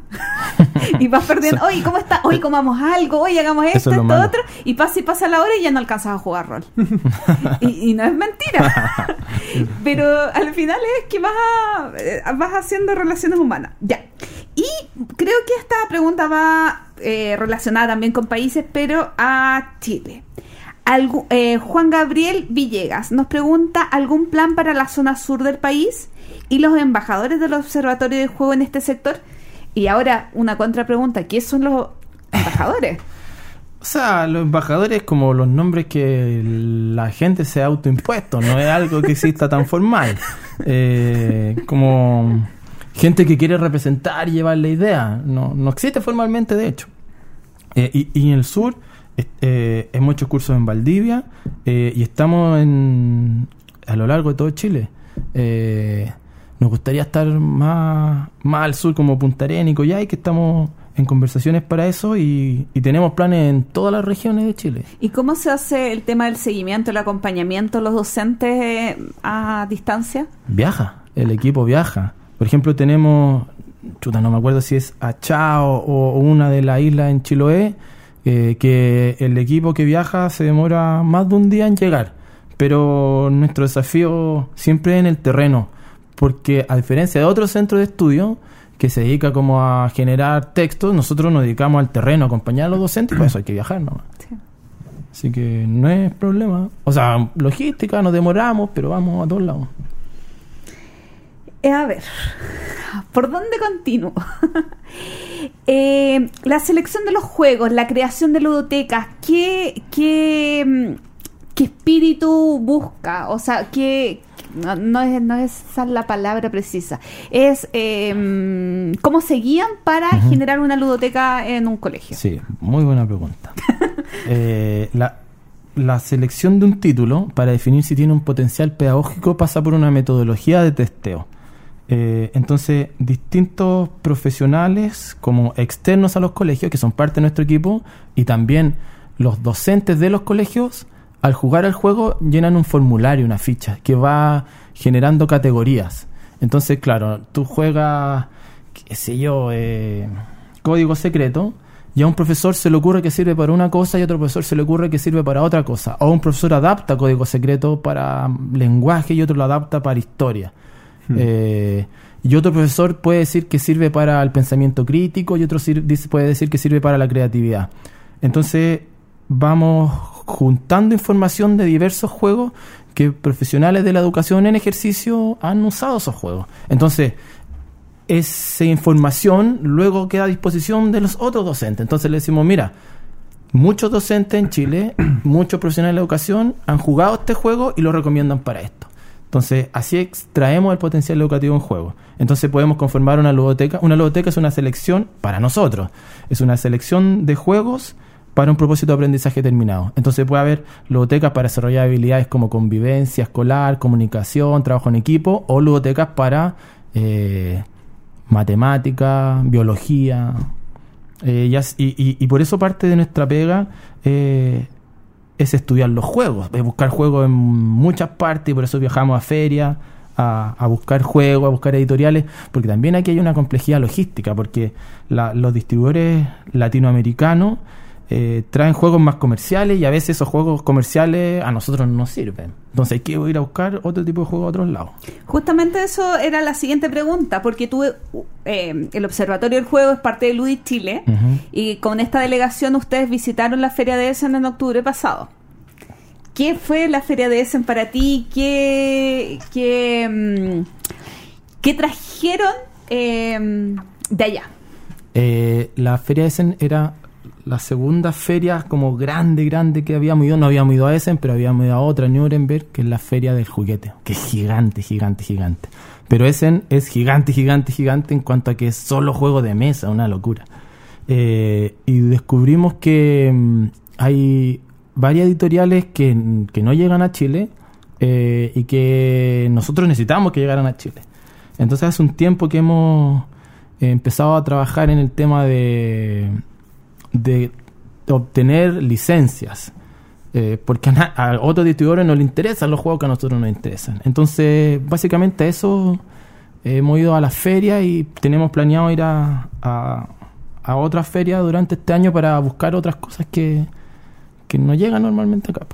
y vas perdiendo, oye, ¿cómo está? Hoy comamos algo, hoy hagamos esto, es esto, malo. otro. Y pasa y pasa la hora y ya no alcanzas a jugar rol. y, y no es mentira. Pero al final es que vas, a- eh, vas haciendo relaciones humanas. Ya. Y creo que esta pregunta va eh, relacionada también con países, pero a Chile. Eh, Juan Gabriel Villegas nos pregunta algún plan para la zona sur del país y los embajadores del Observatorio de Juego en este sector. Y ahora una contrapregunta, ¿qué son los embajadores? O sea, los embajadores como los nombres que la gente se ha autoimpuesto, no es algo que exista tan formal. Eh, como gente que quiere representar y llevar la idea, no, no existe formalmente de hecho. Eh, y, y en el sur eh, hemos hecho cursos en Valdivia eh, y estamos en, a lo largo de todo Chile. Eh, nos gustaría estar más, más al sur como Punta Arenas y Coyhai, que estamos en conversaciones para eso y, y tenemos planes en todas las regiones de Chile. ¿Y cómo se hace el tema del seguimiento, el acompañamiento, los docentes eh, a distancia? Viaja, el equipo viaja. Por ejemplo, tenemos, chuta, no me acuerdo si es Achao o una de las islas en Chiloé, eh, que el equipo que viaja se demora más de un día en llegar. Pero nuestro desafío siempre es en el terreno, porque a diferencia de otros centros de estudio que se dedica como a generar textos, nosotros nos dedicamos al terreno, a acompañar a los docentes, y por eso hay que viajar nomás. Sí. Así que no es problema. O sea, logística, nos demoramos, pero vamos a todos lados. Eh, a ver, ¿por dónde continúo? Eh, la selección de los juegos, la creación de ludotecas, ¿qué, qué, mm, qué espíritu busca? O sea, ¿qué, no, no es, no es esa la palabra precisa. Es eh, mm, cómo se guían para generar una ludoteca en un colegio. Sí, muy buena pregunta. Eh, la, la selección de un título para definir si tiene un potencial pedagógico pasa por una metodología de testeo. Eh, entonces, distintos profesionales como externos a los colegios, que son parte de nuestro equipo, y también los docentes de los colegios, al jugar al juego llenan un formulario, una ficha, que va generando categorías. Entonces, claro, tú juegas, qué sé yo, eh, código secreto, y a un profesor se le ocurre que sirve para una cosa y a otro profesor se le ocurre que sirve para otra cosa. O un profesor adapta código secreto para lenguaje y otro lo adapta para historia. Eh, y otro profesor puede decir que sirve para el pensamiento crítico y otro puede decir que sirve para la creatividad. Entonces vamos juntando información de diversos juegos que profesionales de la educación en ejercicio han usado esos juegos. Entonces, esa información luego queda a disposición de los otros docentes. Entonces le decimos, mira, muchos docentes en Chile, muchos profesionales de la educación han jugado este juego y lo recomiendan para esto. Entonces, así extraemos el potencial educativo en juego. Entonces podemos conformar una ludoteca. Una ludoteca es una selección para nosotros. Es una selección de juegos para un propósito de aprendizaje terminado. Entonces puede haber ludotecas para desarrollar habilidades como convivencia escolar, comunicación, trabajo en equipo, o ludotecas para eh, matemática, biología. eh, y- y por eso parte de nuestra pega eh, es estudiar los juegos, es buscar juegos en muchas partes y por eso viajamos a ferias, a, a buscar juegos, a buscar editoriales, porque también aquí hay una complejidad logística, porque la- los distribuidores latinoamericanos eh, traen juegos más comerciales y a veces esos juegos comerciales a nosotros no nos sirven. Entonces hay que ir a buscar otro tipo de juegos a otros lados. Justamente eso era la siguiente pregunta, porque tú, eh, el Observatorio del Juego es parte de Ludit Chile y con esta delegación ustedes visitaron la Feria de Essen en octubre pasado. ¿Qué fue la Feria de Essen para ti? ¿Qué, qué, mm, qué trajeron eh, de allá? Eh, la feria de Essen era la segunda feria como grande, grande que habíamos ido. No habíamos ido a Essen, pero habíamos ido a otra, Nuremberg, que es la feria del juguete, que es gigante, gigante, gigante. Pero Essen es gigante, gigante, gigante en cuanto a que es solo juego de mesa, una locura. Eh, y descubrimos que mm, hay varias editoriales que, que no llegan a Chile eh, y que nosotros necesitamos que llegaran a Chile. Entonces hace un tiempo que hemos empezado a trabajar en el tema de, de obtener licencias. Eh, porque a, otros distribuidores no les interesan los juegos que a nosotros nos interesan. Entonces, básicamente eso hemos ido a las ferias y tenemos planeado ir a, a, a otras ferias durante este año para buscar otras cosas que, que no llegan normalmente acá.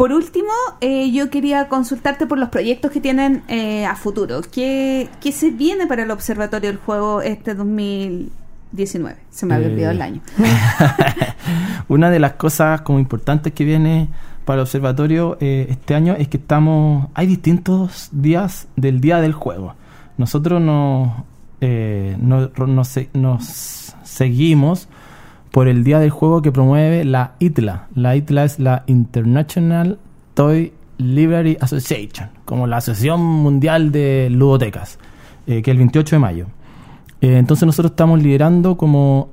Po. Por último, eh, yo quería consultarte por los proyectos que tienen eh, a futuro. ¿Qué, ¿Qué se viene para el Observatorio del Juego este 2019? Se me había Eh, olvidado el año. Una de las cosas como importantes que viene para el observatorio eh, este año es que estamos hay distintos días del día del juego. Nosotros nos, eh, nos, nos se- nos seguimos por el día del juego que promueve la ITLA. La ITLA es la International Toy Library Association, como la Asociación Mundial de Ludotecas, eh, que es el 28 de mayo. Eh, entonces nosotros estamos liderando como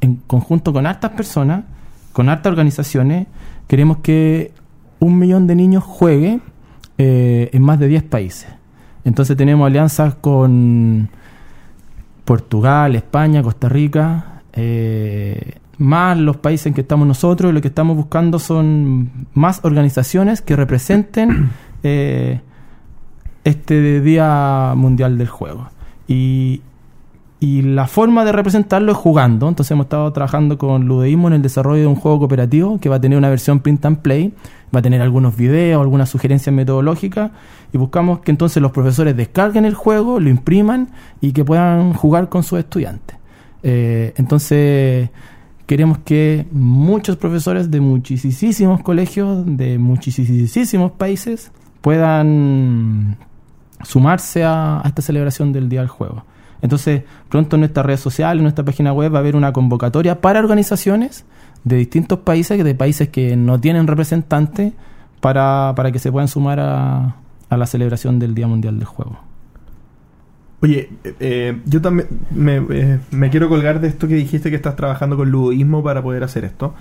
en conjunto con hartas personas, con hartas organizaciones, queremos que un millón de niños juegue eh, en más de 10 países. Entonces tenemos alianzas con Portugal, España, Costa Rica, eh, más los países en que estamos nosotros, y lo que estamos buscando son más organizaciones que representen eh, este Día Mundial del Juego. Y, y la forma de representarlo es jugando. Entonces hemos estado trabajando con Ludeísmo en el desarrollo de un juego cooperativo que va a tener una versión print and play, va a tener algunos videos, algunas sugerencias metodológicas y buscamos que entonces los profesores descarguen el juego, lo impriman y que puedan jugar con sus estudiantes. Eh, entonces queremos que muchos profesores de muchísimos colegios, de muchísimos países, puedan sumarse a, esta celebración del Día del Juego. Entonces, pronto en nuestras redes sociales, en nuestra página web, va a haber una convocatoria para organizaciones de distintos países, de países que no tienen representantes, para, para que se puedan sumar a la celebración del Día Mundial del Juego. Oye, eh, yo también me, eh, me quiero colgar de esto que dijiste que estás trabajando con ludoísmo para poder hacer esto.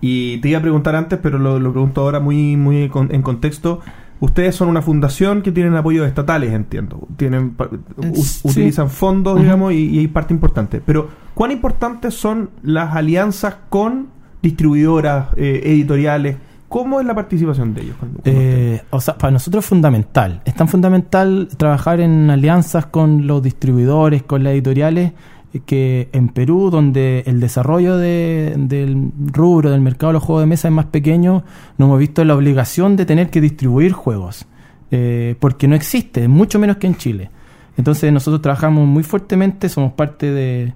Y te iba a preguntar antes, pero lo, lo pregunto ahora muy, muy con- en contexto. Ustedes son una fundación que tienen apoyos estatales, entiendo. Tienen Eh, sí. utilizan fondos, digamos, y, y hay parte importante. Pero, ¿cuán importantes son las alianzas con distribuidoras, eh, editoriales? ¿Cómo es la participación de ellos? Eh, o sea, para nosotros es fundamental. Es tan fundamental trabajar en alianzas con los distribuidores, con las editoriales, eh, que en Perú, donde el desarrollo de- del rubro del mercado de los juegos de mesa es más pequeño, nos hemos visto la obligación de tener que distribuir juegos. eh, porque no existe, mucho menos que en Chile. Entonces nosotros trabajamos muy fuertemente, somos parte de,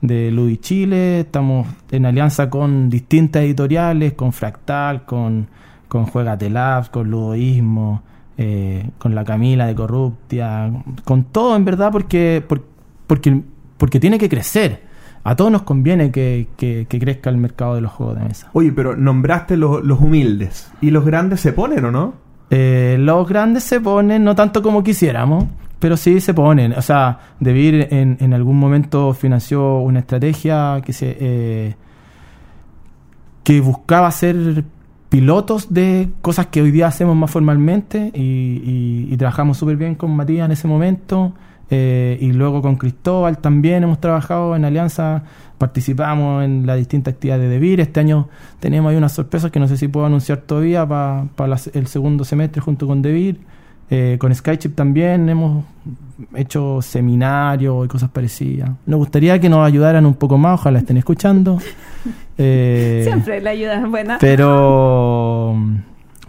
de Ludi Chile, estamos en alianza con distintas editoriales, con Fractal, con, con Juegate Labs, con Ludoísmo, eh, con la Camila de Corruptia, con todo en verdad porque, por- porque, porque tiene que crecer. A todos nos conviene que, que- que crezca el mercado de los juegos de mesa. Oye, pero nombraste los, los humildes. ¿Y los grandes se ponen o no? Eh, los grandes se ponen, no tanto como quisiéramos, pero sí se ponen. O sea, Debir en, en algún momento financió una estrategia que se eh, que buscaba hacer pilotos de cosas que hoy día hacemos más formalmente y, y- y trabajamos súper bien con Matías en ese momento eh, y luego con Cristóbal también hemos trabajado en alianza, participamos en las distintas actividades de Debir. Este año tenemos ahí unas sorpresas que no sé si puedo anunciar todavía para el segundo semestre junto con Debir. Eh, con Skychip también hemos hecho seminarios y cosas parecidas. Nos gustaría que nos ayudaran un poco más, ojalá estén escuchando. Eh, Siempre la ayuda es buena. pero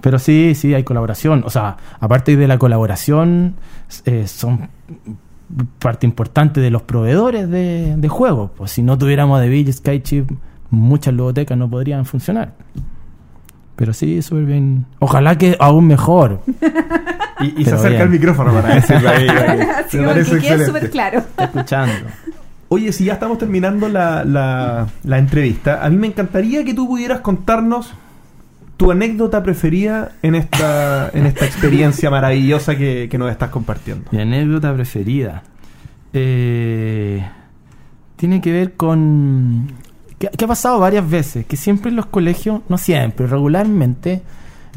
pero sí, sí, hay colaboración. O sea, aparte de la colaboración, eh, son parte importante de los proveedores de, de juegos. Pues si no tuviéramos a DeVille y Skychip, muchas ludotecas no podrían funcionar. Pero sí, súper bien. Ojalá que aún mejor. Y, y se acerca bien. el micrófono para decirlo ahí. Así Me parece que quede excelente. súper claro. Está escuchando. Oye, si ya estamos terminando la, la- la entrevista, a mí me encantaría que tú pudieras contarnos tu anécdota preferida en esta, en esta experiencia maravillosa que, que nos estás compartiendo. Mi anécdota preferida. Eh, tiene que ver con... Que, que ha pasado varias veces, que siempre en los colegios, no siempre, regularmente,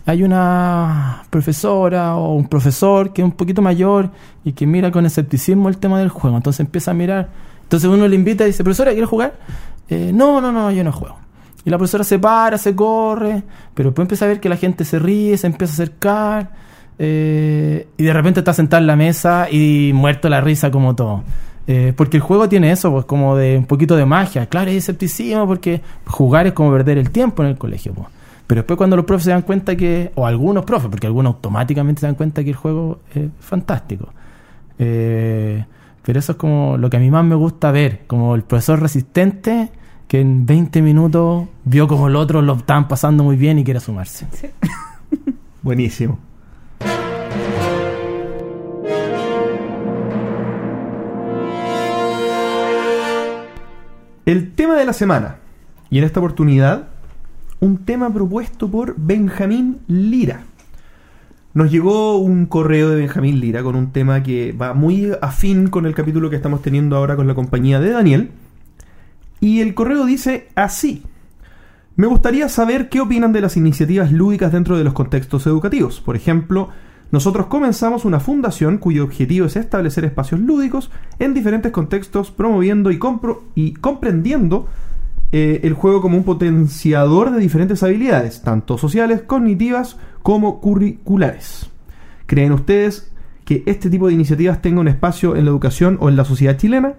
hay una profesora o un profesor que es un poquito mayor y que mira con escepticismo el tema del juego. Entonces empieza a mirar. Entonces uno le invita y dice, profesora, ¿quieres jugar? Eh, no, no, no, yo no juego. Y la profesora se para, se corre, pero después empieza a ver que la gente se ríe, se empieza a acercar, eh, y de repente está sentada en la mesa y muerto la risa como todo. Eh, porque el juego tiene eso, pues como de un poquito de magia. Claro, hay escepticismo porque jugar es como perder el tiempo en el colegio. pues. Pero después cuando los profes se dan cuenta que, o algunos profes, porque algunos automáticamente se dan cuenta que el juego es fantástico. Eh, pero eso es como lo que a mí más me gusta ver, como el profesor resistente que en 20 minutos vio como el otro lo estaban pasando muy bien y quiere sumarse. Buenísimo. El tema de la semana. Y en esta oportunidad, un tema propuesto por Benjamín Lira. Nos llegó un correo de Benjamín Lira con un tema que va muy afín con el capítulo que estamos teniendo ahora con la compañía de Daniel. Y el correo dice así. Me gustaría saber qué opinan de las iniciativas lúdicas dentro de los contextos educativos. Por ejemplo, nosotros comenzamos una fundación cuyo objetivo es establecer espacios lúdicos en diferentes contextos, promoviendo y, y comprendiendo eh, el juego como un potenciador de diferentes habilidades, tanto sociales, cognitivas como curriculares. ¿Creen ustedes que este tipo de iniciativas tenga un espacio en la educación o en la sociedad chilena?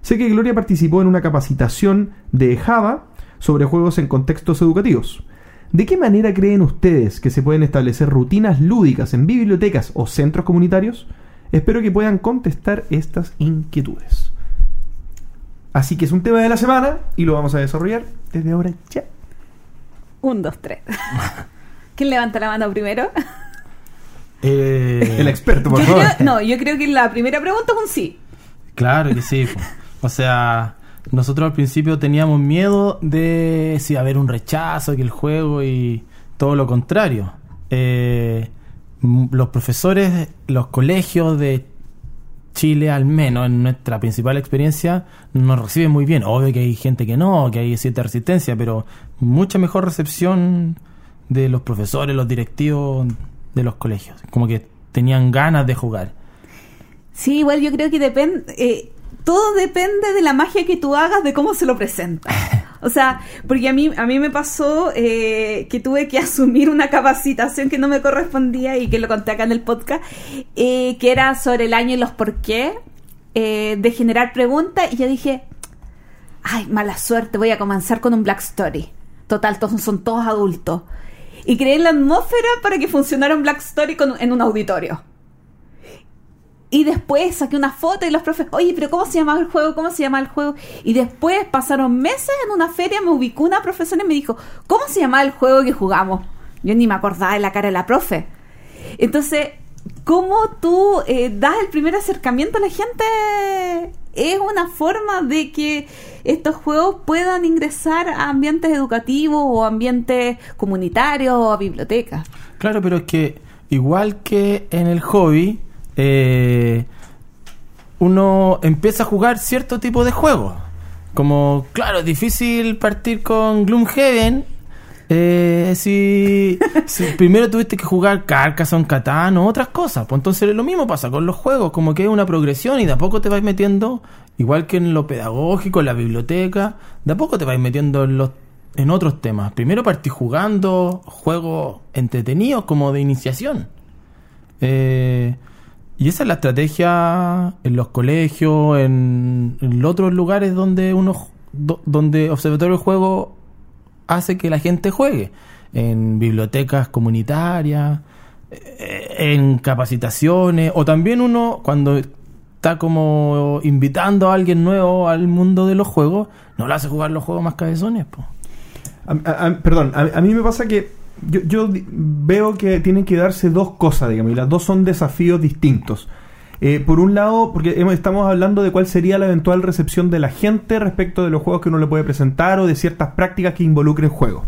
Sé que Gloria participó en una capacitación de Java sobre juegos en contextos educativos. ¿De qué manera creen ustedes que se pueden establecer rutinas lúdicas en bibliotecas o centros comunitarios? Espero que puedan contestar estas inquietudes. Así que es un tema de la semana y lo vamos a desarrollar desde ahora ya. Un, dos, tres. ¿Quién levanta la mano primero? Eh, El experto, por Yo favor. creo- no, yo creo que la primera pregunta es un sí. Claro que sí. po. O sea, nosotros al principio teníamos miedo de si haber un rechazo, que el juego y todo lo contrario. Eh, los profesores, los colegios de Chile, al menos en nuestra principal experiencia, nos reciben muy bien. Obvio que hay gente que no, que hay cierta resistencia, pero mucha mejor recepción de los profesores, los directivos de los colegios. Como que tenían ganas de jugar. Sí, igual yo creo que depende. eh, todo depende de la magia que tú hagas, de cómo se lo presentas. O sea, porque a mí, a mí me pasó eh, que tuve que asumir una capacitación que no me correspondía y que lo conté acá en el podcast, eh, que era sobre el año y los por qué, eh, de generar preguntas, y yo dije, ay, mala suerte, voy a comenzar con un Black Story. Total, todos son todos adultos. Y creé la atmósfera para que funcionara un Black Story en un auditorio. Y después saqué una foto y los profes, oye, pero ¿cómo se llama el juego? ¿Cómo se llama el juego? Y después pasaron meses en una feria, me ubicó una profesora y me dijo, ¿cómo se llama el juego que jugamos? Yo ni me acordaba de la cara de la profe. Entonces, ¿cómo tú eh, das el primer acercamiento a la gente? Es una forma de que estos juegos puedan ingresar a ambientes educativos o ambientes comunitarios o a bibliotecas. Claro, pero es que igual que en el hobby, eh, uno empieza a jugar cierto tipo de juegos. Como, claro, es difícil partir con Gloomhaven. Eh, si, si primero tuviste que jugar Carcassonne, Catán o otras cosas. Pues entonces lo mismo pasa con los juegos, como que es una progresión y de a poco te vas metiendo, igual que en lo pedagógico, en la biblioteca, de a poco te vas metiendo en los en otros temas. Primero partí jugando juegos entretenidos como de iniciación. Eh, y esa es la estrategia en los colegios, en, en otros lugares donde uno do- donde Observatorio del Juego hace que la gente juegue. En bibliotecas comunitarias, eh, en capacitaciones, o también uno cuando está como invitando a alguien nuevo al mundo de los juegos, no le hace jugar los juegos más cabezones. po. A- perdón, a, a mí me pasa que yo, yo veo que tienen que darse dos cosas, digamos, y las dos son desafíos distintos. Eh, por un lado, porque estamos hablando de cuál sería la eventual recepción de la gente respecto de los juegos que uno le puede presentar o de ciertas prácticas que involucren juegos.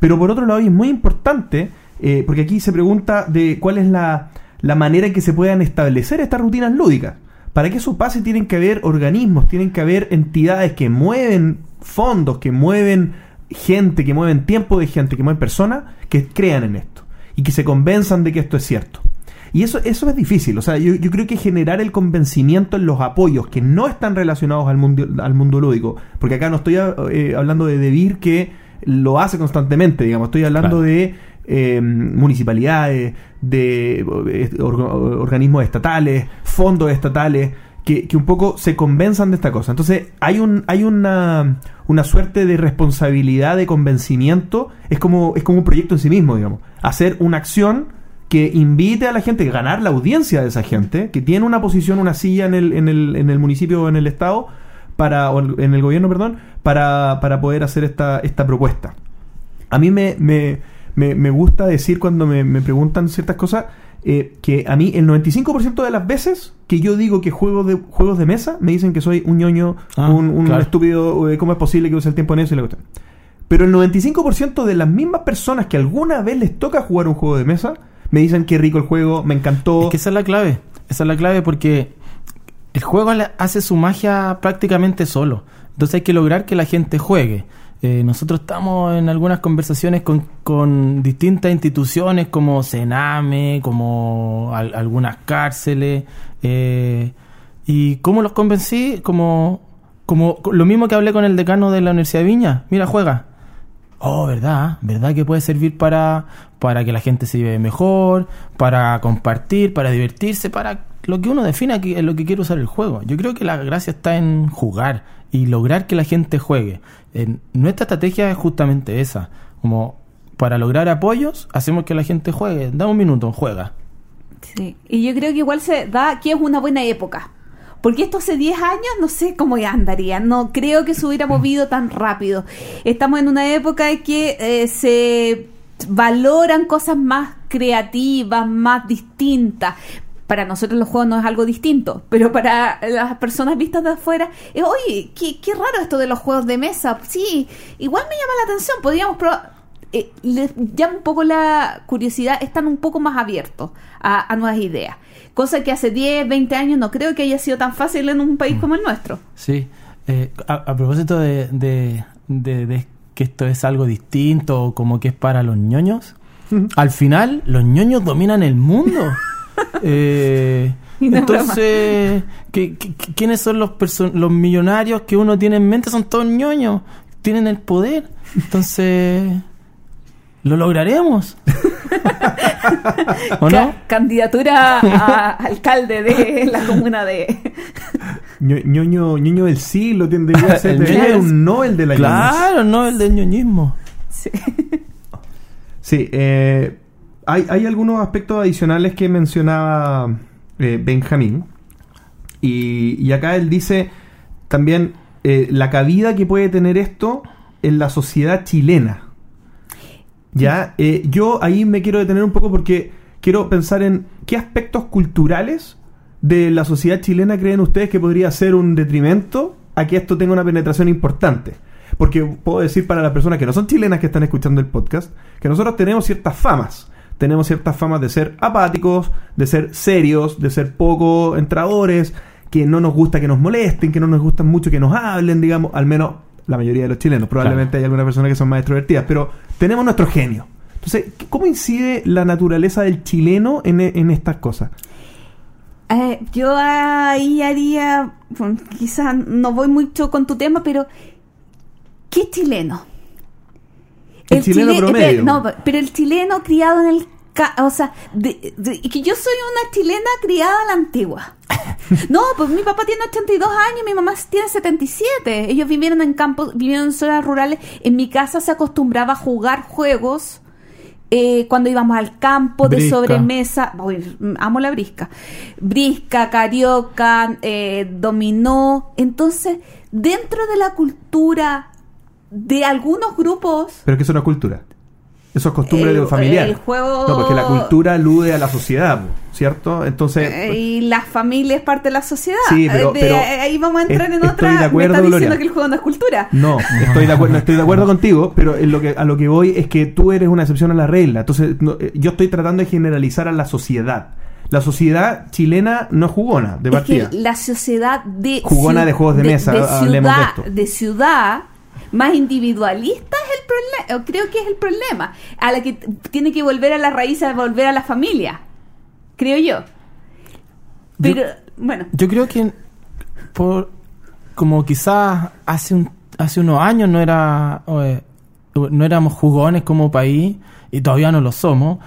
Pero por otro lado, y es muy importante, eh, porque aquí se pregunta de cuál es la, la manera en que se puedan establecer estas rutinas lúdicas. Para que eso pase tienen que haber organismos, tienen que haber entidades que mueven fondos, que mueven gente, que mueven tiempo de gente, que mueven personas, que crean en esto y que se convenzan de que esto es cierto. Y eso, eso es difícil. O sea, yo, yo creo que generar el convencimiento en los apoyos que no están relacionados al mundo, al mundo lúdico, porque acá no estoy eh, hablando de DeVir que lo hace constantemente, digamos, estoy hablando Claro. de eh, municipalidades, de eh, or- organismos estatales, fondos estatales, que, que un poco se convenzan de esta cosa. Entonces, hay un, hay una, una suerte de responsabilidad de convencimiento, es como, es como un proyecto en sí mismo, digamos. Hacer una acción que invite a la gente, ganar la audiencia de esa gente, que tiene una posición, una silla en el, en el, en el municipio o en el estado, para, o en el gobierno, perdón, para, para poder hacer esta, esta propuesta. A mí me, me, me, me gusta decir cuando me, me preguntan ciertas cosas eh, que a mí el 95% de las veces que yo digo que juego de juegos de mesa me dicen que soy un ñoño, Ah, un, un claro. estúpido, eh, ¿cómo es posible que use el tiempo en eso y la cuestión? Pero el 95% de las mismas personas que alguna vez les toca jugar un juego de mesa me dicen que rico el juego, me encantó. Es que esa es la clave. Esa es la clave porque el juego hace su magia prácticamente solo. Entonces hay que lograr que la gente juegue. Eh, nosotros estamos en algunas conversaciones con, con distintas instituciones como Sename, como al- algunas cárceles. eh, ¿Y cómo los convencí? Como, como lo mismo que hablé con el decano de la Universidad de Viña. Mira, juega. Oh, ¿verdad? ¿Verdad que puede servir para, para que la gente se lleve mejor, para compartir, para divertirse, para lo que uno defina que es lo que quiere usar el juego? Yo creo que la gracia está en jugar y lograr que la gente juegue. En- nuestra estrategia es justamente esa. Como para lograr apoyos, hacemos que la gente juegue. Da un minuto, juega. Sí. Y yo creo que igual se da que es una buena época. Porque esto hace 10 años no sé cómo ya andaría. No creo que se hubiera movido tan rápido. Estamos en una época en que eh, se valoran cosas más creativas, más distintas. Para nosotros los juegos no es algo distinto, pero para las personas vistas de afuera, eh, oye, qué, qué raro esto de los juegos de mesa. Sí, igual me llama la atención, podríamos probar. eh, les llama un poco la curiosidad, están un poco más abiertos a, a nuevas ideas. Cosa que hace 10, 20 años no creo que haya sido tan fácil en un país como el nuestro. Sí. Eh, a, a propósito de, de- de- de que esto es algo distinto, o como que es para los ñoños, al final los ñoños dominan el mundo. Eh, no entonces, ¿qué- qué- ¿quiénes son los, los millonarios que uno tiene en mente? Son todos ñoños, tienen el poder. Entonces, lo lograremos. ¿O no? Ca- candidatura a alcalde de la comuna de... Ño- ñoño, ñoño del siglo tendría que ser El un Nobel de la. Claro, no el del ñoñismo. Sí. Sí, eh, hay, hay algunos aspectos adicionales que mencionaba eh, Benjamín. Y, acá él dice también eh, la cabida que puede tener esto en la sociedad chilena. Ya, Eh, yo ahí me quiero detener un poco porque quiero pensar en qué aspectos culturales de la sociedad chilena creen ustedes que podría ser un detrimento a que esto tenga una penetración importante. Porque puedo decir para las personas que no son chilenas que están escuchando el podcast, que nosotros tenemos ciertas famas. Tenemos ciertas famas de ser apáticos, de ser serios, de ser poco entradores, que no nos gusta que nos molesten, que no nos gusta mucho que nos hablen, digamos, al menos la mayoría de los chilenos. Probablemente hay algunas personas que son más extrovertidas, pero tenemos nuestro genio. Entonces, ¿cómo incide la naturaleza del chileno en, en estas cosas? Eh, yo ahí haría, bueno, quizás no voy mucho con tu tema, pero ¿qué chileno? El chileno chile- promedio. espera, no, pero el chileno criado en el... O sea, de- de- que yo soy una chilena criada a la antigua. No, pues mi papá tiene 82 años, mi mamá tiene 77. Ellos vivieron en campos, vivieron en zonas rurales. En mi casa se acostumbraba a jugar juegos eh, cuando íbamos al campo de Brisca. sobremesa. Uy, amo la brisca. Brisca, carioca, eh, dominó. Entonces, dentro de la cultura de algunos grupos, Pero es que eso no es cultura. Eso es costumbre El- de familiar. el juego- No, porque la cultura alude a la sociedad, ¿cierto? Entonces, eh, y la familia es parte de la sociedad. Sí, pero- Eh, de- pero ahí vamos a entrar es- en estoy otra. de acuerdo, me diciendo Gloria. que el juego no es cultura. No, estoy de acuerdo, no estoy de acuerdo contigo, pero en lo que, a lo que voy es que tú eres una excepción a la regla. Entonces, no, eh, yo estoy tratando de generalizar a la sociedad. La sociedad chilena no es jugona, de Es partida. que la sociedad de Jugona de juegos de mesa, hablemos de ciudad, esto. de ciudad más individualista es el problema, creo que es el problema, a la que tiene que volver a las raíces, a volver a la familia, creo yo. Pero bueno, Yo creo que por como quizás hace un hace unos años no era eh, no éramos jugones como país y todavía no lo somos.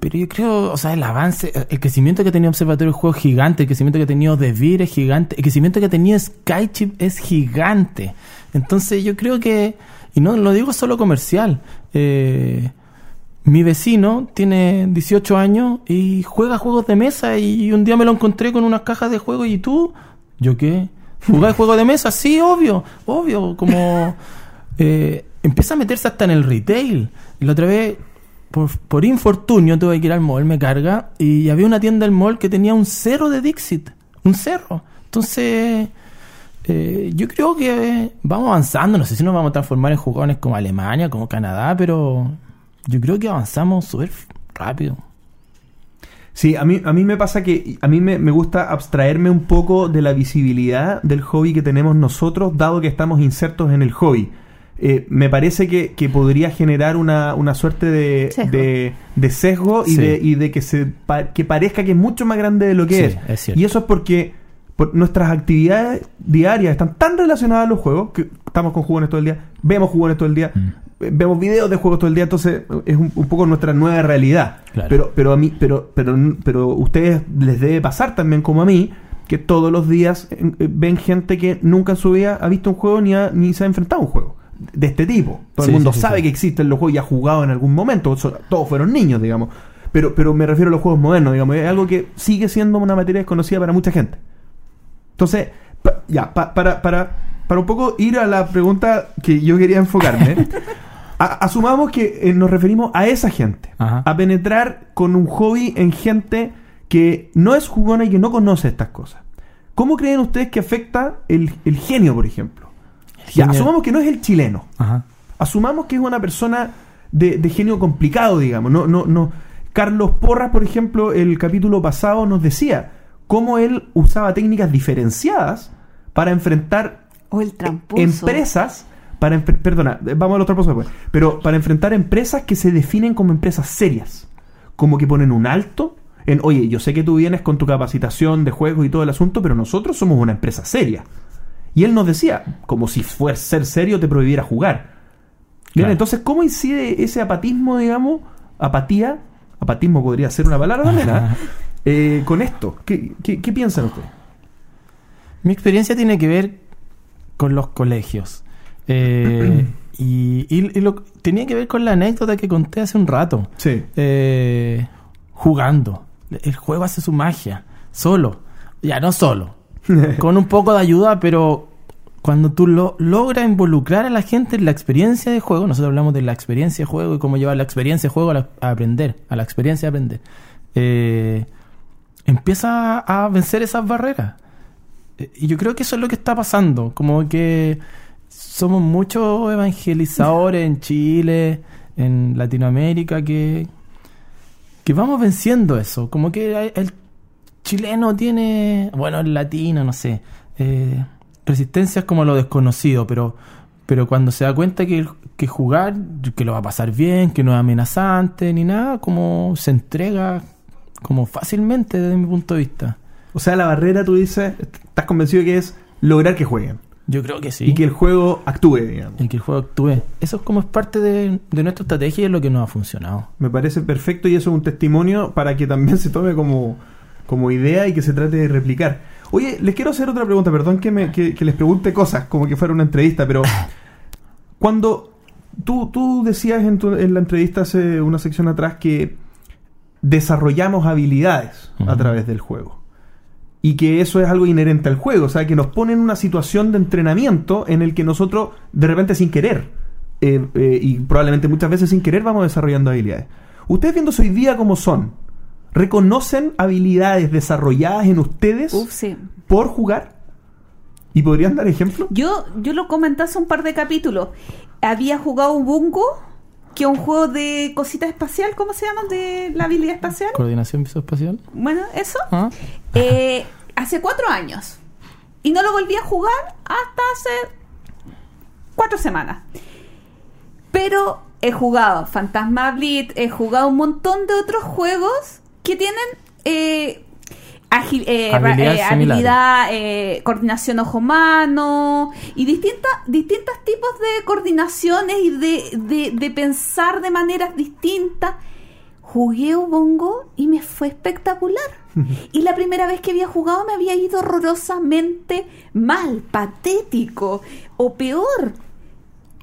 Pero yo creo, o sea, el avance, el crecimiento que ha tenido Observatorio de Juegos es gigante, el crecimiento que ha tenido Devir es gigante, el crecimiento que ha tenido Skychip es gigante. Entonces yo creo que, y no lo digo solo comercial, eh, mi vecino tiene 18 años y juega juegos de mesa y un día me lo encontré con unas cajas de juegos y tú, ¿yo qué? ¿Jugáis juegos de mesa? Sí, obvio, obvio, como eh, empieza a meterse hasta en el retail. Y la otra vez, por, por infortunio, tuve que ir al mall, me carga, y había una tienda del mall que tenía un cerro de Dixit, un cerro. Entonces, eh, yo creo que vamos avanzando, no sé si nos vamos a transformar en jugones como Alemania, como Canadá, pero yo creo que avanzamos súper rápido. Sí, a mí, a mí me pasa que a mí me, me gusta abstraerme un poco de la visibilidad del hobby que tenemos nosotros, dado que estamos insertos en el hobby. Eh, me parece que, que podría generar una, una suerte de Sesgo. de, de sesgo y, Sí. de, y de que se pa- que parezca que es mucho más grande de lo que Sí, es. Y eso es porque por- nuestras actividades diarias están tan relacionadas a los juegos que estamos con jugones todo el día, vemos jugones todo el día, Mm. vemos videos de juegos todo el día, entonces es un, un poco nuestra nueva realidad. Claro. Pero, pero a mí, pero, pero, pero ustedes les debe pasar también como a mí, que todos los días eh, ven gente que nunca en su vida ha visto un juego ni, ha- ni se ha enfrentado a un juego de este tipo. Todo Sí, el mundo sí, sí, sabe que existen los juegos y ha jugado en algún momento. Todos fueron niños, digamos. Pero, pero me refiero a los juegos modernos, digamos. Es algo que sigue siendo una materia desconocida para mucha gente. Entonces, pa- ya, pa- para, para, para un poco ir a la pregunta que yo quería enfocarme, a- asumamos que eh, nos referimos a esa gente, Ajá. a penetrar con un hobby en gente que no es jugona y que no conoce estas cosas. ¿Cómo creen ustedes que afecta el, el genio, por ejemplo? Ya, genio. asumamos que no es el chileno. Ajá. Asumamos que es una persona de, de genio complicado, digamos. No, no, no. Carlos Porras, por ejemplo, el capítulo pasado nos decía cómo él usaba técnicas diferenciadas para enfrentar O el empresas para perdona, eh, vamos al otro paso después, pero para enfrentar empresas que se definen como empresas serias, como que ponen un alto en, oye, yo sé que tú vienes con tu capacitación de juegos y todo el asunto, pero nosotros somos una empresa seria. Y él nos decía, como si fuera ser serio te prohibiera jugar. Bien, Claro. entonces, ¿cómo incide ese apatismo, digamos, apatía, apatismo podría ser una palabra también, ¿ah? Eh, con esto? ¿Qué, qué, qué piensan ustedes? Mi experiencia tiene que ver con los colegios. Eh, y y- y lo, tenía que ver con la anécdota que conté hace un rato. Sí. Eh, jugando. El juego hace su magia. Solo. Ya, no solo. con un poco de ayuda, pero cuando tú lo, logras involucrar a la gente en la experiencia de juego, nosotros hablamos de la experiencia de juego y cómo llevar la experiencia de juego a, la- a aprender, a la experiencia de aprender, eh, empieza a vencer esas barreras. Eh, Y yo creo que eso es lo que está pasando, como que somos muchos evangelizadores en Chile, en Latinoamérica, que, que vamos venciendo eso, como que el chileno tiene, bueno, el latino, no sé, eh, resistencias como lo desconocido, pero, pero cuando se da cuenta que, que jugar, que lo va a pasar bien, que no es amenazante ni nada, como se entrega como fácilmente desde mi punto de vista. O sea, la barrera, tú dices, estás convencido que es lograr que jueguen. Yo creo que sí. Y que el juego actúe, digamos. El que el juego actúe. Eso es como es parte de, de nuestra estrategia y es lo que nos ha funcionado. Me parece perfecto y eso es un testimonio para que también se tome como, como idea y que se trate de replicar. Oye, les quiero hacer otra pregunta, perdón que, me, que, que les pregunte cosas como que fuera una entrevista, pero cuando tú, tú decías en, tu- en la entrevista hace una sección atrás que desarrollamos habilidades a través del juego. Y que eso es algo inherente al juego, o sea, que nos pone en una situación de entrenamiento en el que nosotros, de repente sin querer, eh, eh, y probablemente muchas veces sin querer, vamos desarrollando habilidades. Ustedes viéndose hoy día como son, ¿reconocen habilidades desarrolladas en ustedes Uf, sí. por jugar? ¿Y podrían dar ejemplo? Yo, yo lo comenté hace un par de capítulos. Había jugado Bungo, que un juego de cosita espacial, ¿cómo se llama? De la habilidad espacial. ¿Coordinación visoespacial? Bueno, eso. ¿Ah? Eh, hace cuatro años. Y no lo volví a jugar hasta hace cuatro semanas. Pero he jugado Fantasma Blitz, he jugado un montón de otros juegos que tienen eh, agil- eh, eh, habilidad, eh, coordinación ojo-mano y distintas distintos tipos de coordinaciones y de, de- de pensar de maneras distintas. Jugué Ubongo y me fue espectacular. Y la primera vez que había jugado me había ido horrorosamente mal, patético o peor.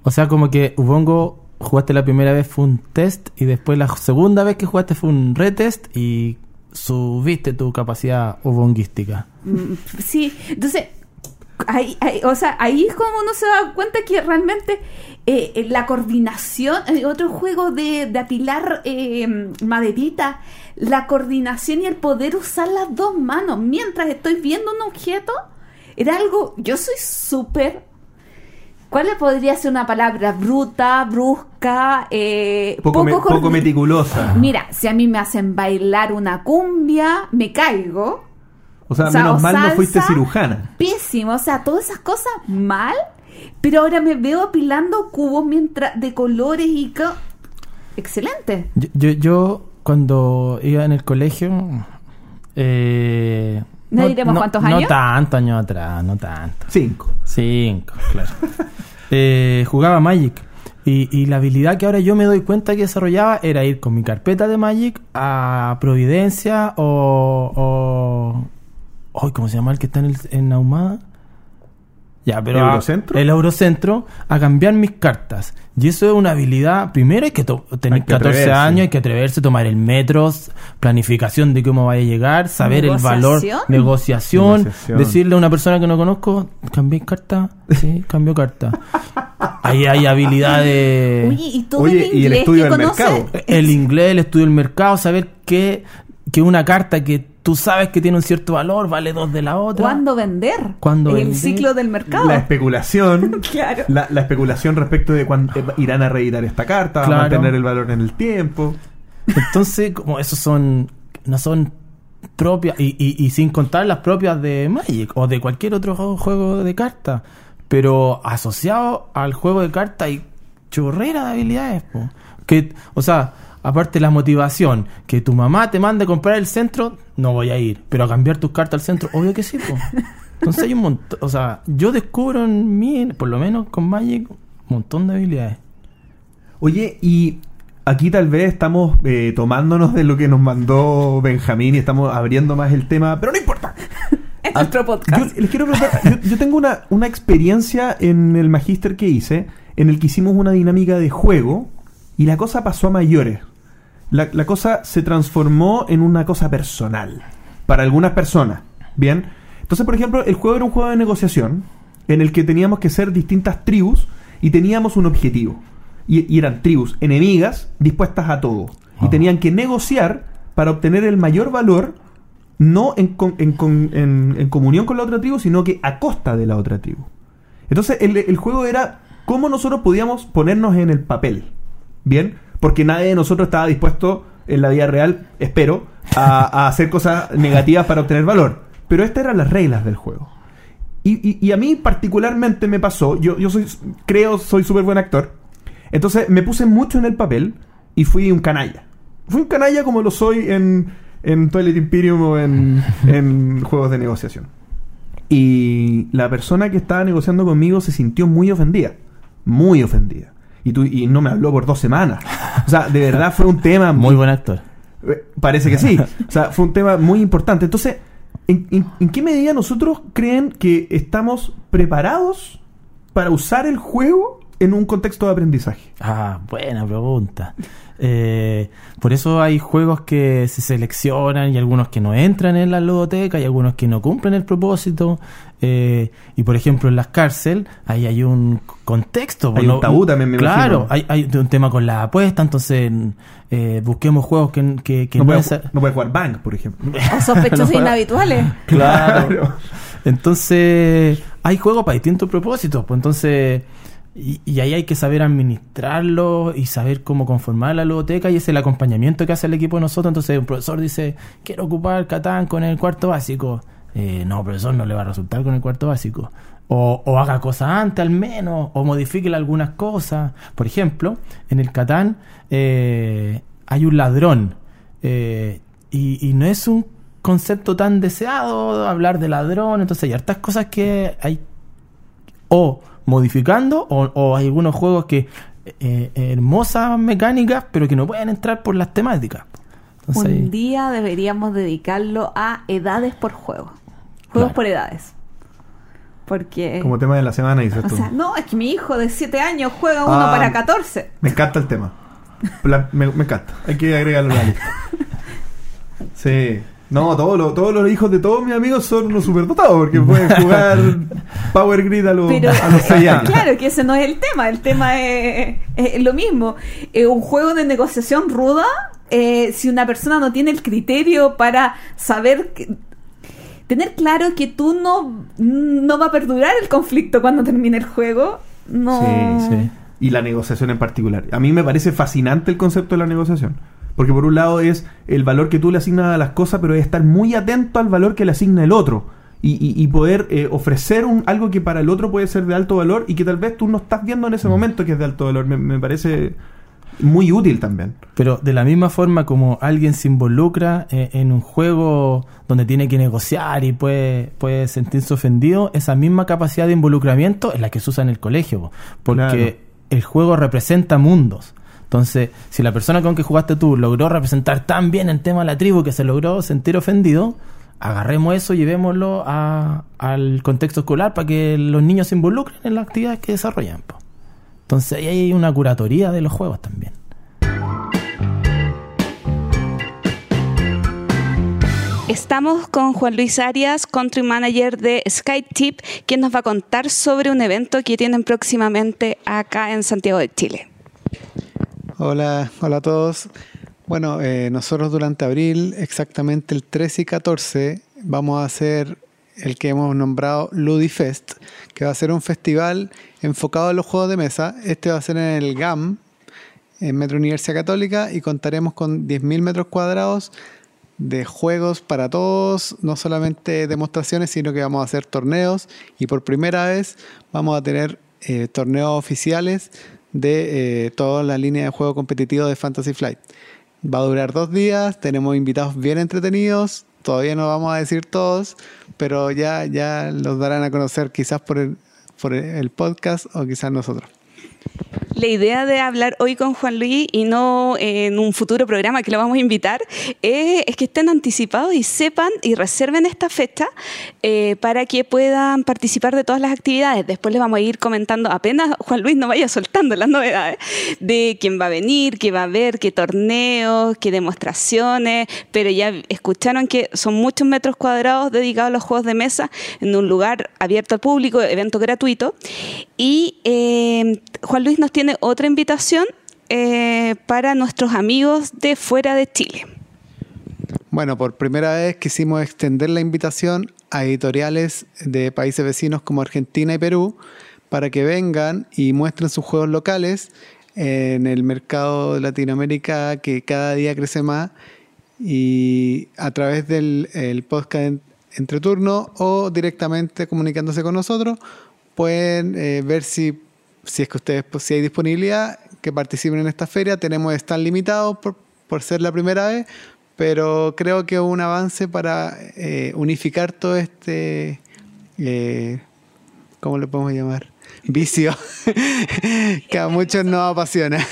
O sea, como que Ubongo jugaste la primera vez fue un test y después la segunda vez que jugaste fue un retest y subiste tu capacidad ubonguística. Mm, Sí, entonces, ahí, o sea, ahí es como uno se da cuenta que realmente eh, eh, la coordinación, eh, otro juego de, de apilar maderita, la coordinación y el poder usar las dos manos mientras estoy viendo un objeto, era algo, yo soy súper... ¿Cuál le podría ser una palabra? Bruta, brusca, eh, Poco, me- coordi- poco meticulosa. Mira, si a mí me hacen bailar una cumbia, me caigo. O sea, o sea, menos o mal no fuiste cirujana. Pésimo, o sea, todas esas cosas mal, pero ahora me veo apilando cubos mientras de colores y co- excelente. Yo, yo, yo, cuando iba en el colegio... Eh, ¿No diremos cuántos No tanto años atrás, no tanto. Cinco. Cinco, claro. Eh, jugaba Magic. Y, y la habilidad que ahora yo me doy cuenta que desarrollaba era ir con mi carpeta de Magic a Providencia o. o ¿Cómo se llama el que está en, el, en Ahumada? Ya, pero. a- ¿Eurocentro? el Eurocentro a cambiar mis cartas. Y eso es una habilidad. Primero hay que tener Hay que 14 atreverse. años, hay que atreverse, tomar el metro, planificación de cómo vaya a llegar, saber el valor, ¿Negociación? decirle a una persona que no conozco, cambié carta, sí, cambio carta. Ahí hay habilidades, Oye, y todo Oye, el y el inglés estudio que del mercado. el inglés, el estudio del mercado, saber que, que una carta que tú sabes que tiene un cierto valor, vale dos de la otra. ¿Cuándo vender? ¿Cuándo El vender? ciclo del mercado. La especulación. Claro. La, la especulación respecto de cuándo eh, irán a reeditar esta carta, va a Claro. mantener el valor en el tiempo. Entonces, como esos son, no son propias, y, y, y sin contar las propias de Magic o de cualquier otro juego, juego de cartas, pero asociado al juego de cartas hay chorrera de habilidades, po. que, o sea, aparte la motivación, que tu mamá te mande a comprar el centro, no voy a ir, pero a cambiar tus cartas al centro, obvio que sí, po. Entonces hay un montón, o sea, yo descubro en mí, por lo menos con Magic, un montón de habilidades. Oye, y aquí tal vez estamos eh, tomándonos de lo que nos mandó Benjamín y estamos abriendo más el tema, pero no importa. Es nuestro podcast. Yo les quiero preguntar, yo, yo tengo una, una experiencia en el magíster que hice, en el que hicimos una dinámica de juego y la cosa pasó a mayores. La, la cosa se transformó en una cosa personal para algunas personas. Bien, entonces, por ejemplo, el juego era un juego de negociación en el que teníamos que ser distintas tribus y teníamos un objetivo. Y, y eran tribus enemigas dispuestas a todo. Y Ah. tenían que negociar para obtener el mayor valor no en, con- en con- en- en comunión con la otra tribu, sino que a costa de la otra tribu. Entonces el, el juego era cómo nosotros podíamos ponernos en el papel. ¿Bien? Porque nadie de nosotros estaba dispuesto en la vida real, espero, a, a hacer cosas negativas para obtener valor. Pero estas eran las reglas del juego. Y, y- y a mí particularmente me pasó, yo, yo soy, creo, soy súper buen actor. Entonces me puse mucho en el papel y fui un canalla. Fui un canalla como lo soy en, en Twilight Imperium o en, en juegos de negociación. Y la persona que estaba negociando conmigo se sintió muy ofendida. Muy ofendida. Y, tú, y no me habló por dos semanas. O sea, de verdad fue un tema Muy buen actor. eh, Parece que sí. O sea, fue un tema muy importante. Entonces, ¿en, en- en qué medida nosotros creen que estamos preparados para usar el juego en un contexto de aprendizaje? Ah, buena pregunta. Eh, por eso hay juegos que se seleccionan y algunos que no entran en la ludoteca y algunos que no cumplen el propósito. Eh, y por ejemplo en las cárceles ahí hay un contexto. Hay un tabú también, me Claro, imagino. hay, hay un tema con la apuesta, entonces eh, busquemos juegos que, que, que No no puede, ju- no puede jugar Bank, por ejemplo. O sospechosos No. inhabituales. Claro. Entonces, hay juegos para distintos propósitos. Pues entonces, y, ahí hay que saber administrarlo y saber cómo conformar la ludoteca. Y es el acompañamiento que hace el equipo de nosotros. Entonces, un profesor dice: Quiero ocupar Catán con el cuarto básico. Eh, no, profesor, no le va a resultar con el cuarto básico. O, o haga cosas antes al menos, o modifique algunas cosas. Por ejemplo, en el Catán eh, hay un ladrón. eh, y, y no es un concepto tan deseado hablar de ladrón. Entonces hay hartas cosas que hay o modificando o, o hay algunos juegos que eh, hermosas mecánicas pero que no pueden entrar por las temáticas. Entonces, Un día deberíamos dedicarlo a edades por juego. Juegos Claro. por edades. Porque... Como tema de la semana, dices o tú. sea, no, es que mi hijo de 7 años juega uno Ah. para 14. Me encanta el tema. La- me, me encanta. Hay que agregarlo a la lista. Sí. No, todos los, todos los hijos de todos mis amigos son unos superdotados porque pueden jugar Power Grid a los, Pero a los seis años. claro que ese no es el tema, el tema es, es lo mismo. Eh, un juego de negociación ruda, eh, si una persona no tiene el criterio para saber, que- tener claro que tú no, no va a perdurar el conflicto cuando termine el juego, no... Sí, sí. Y la negociación en particular. A mí me parece fascinante el concepto de la negociación. Porque por un lado es el valor que tú le asignas a las cosas, pero es estar muy atento al valor que le asigna el otro. Y, y- y poder eh, ofrecer un, algo que para el otro puede ser de alto valor y que tal vez tú no estás viendo en ese momento que es de alto valor. Me, me parece muy útil también. Pero de la misma forma como alguien se involucra eh, en un juego donde tiene que negociar y puede, puede sentirse ofendido, esa misma capacidad de involucramiento es la que se usa en el colegio. po. Porque Claro. el juego representa mundos. Entonces, si la persona con que jugaste tú logró representar tan bien el tema de la tribu que se logró sentir ofendido, agarremos eso y llevémoslo al contexto escolar para que los niños se involucren en las actividades que desarrollan. Entonces, ahí hay una curatoría de los juegos también. Estamos con Juan Luis Arias, Country Manager de SkyTip, quien nos va a contar sobre un evento que tienen próximamente acá en Santiago de Chile. Hola, hola a todos. Bueno, eh, nosotros durante abril, exactamente el 13 y 14, vamos a hacer el que hemos nombrado Ludifest, que va a ser un festival enfocado en los juegos de mesa. Este va a ser en el GAM, en Metro Universidad Católica, y contaremos con 10.000 metros cuadrados de juegos para todos, no solamente demostraciones, sino que vamos a hacer torneos y por primera vez vamos a tener eh, torneos oficiales de eh, toda la línea de juego competitivo de Fantasy Flight. Va a durar dos días, tenemos invitados bien entretenidos, todavía no vamos a decir todos, pero ya, ya los darán a conocer quizás por el, por el podcast o quizás nosotros. La idea de hablar hoy con Juan Luis y no en un futuro programa que lo vamos a invitar eh, es que estén anticipados y sepan y reserven esta fecha eh, para que puedan participar de todas las actividades. Después les vamos a ir comentando, apenas Juan Luis no vaya soltando las novedades de quién va a venir, qué va a haber, qué torneos, qué demostraciones, pero ya escucharon que son muchos metros cuadrados dedicados a los juegos de mesa en un lugar abierto al público, evento gratuito. Y eh, Luis nos tiene otra invitación eh, para nuestros amigos de fuera de Chile. Bueno, por primera vez quisimos extender la invitación a editoriales de países vecinos como Argentina y Perú para que vengan y muestren sus juegos locales en el mercado de Latinoamérica que cada día crece más y a través del el podcast entre turno o directamente comunicándose con nosotros pueden eh, ver si si es que ustedes, pues, si hay disponibilidad, que participen en esta feria. Tenemos están limitados por, por ser la primera vez, pero creo que un avance para eh, unificar todo este, eh, ¿cómo le podemos llamar? Vicio, que a muchos nos apasiona.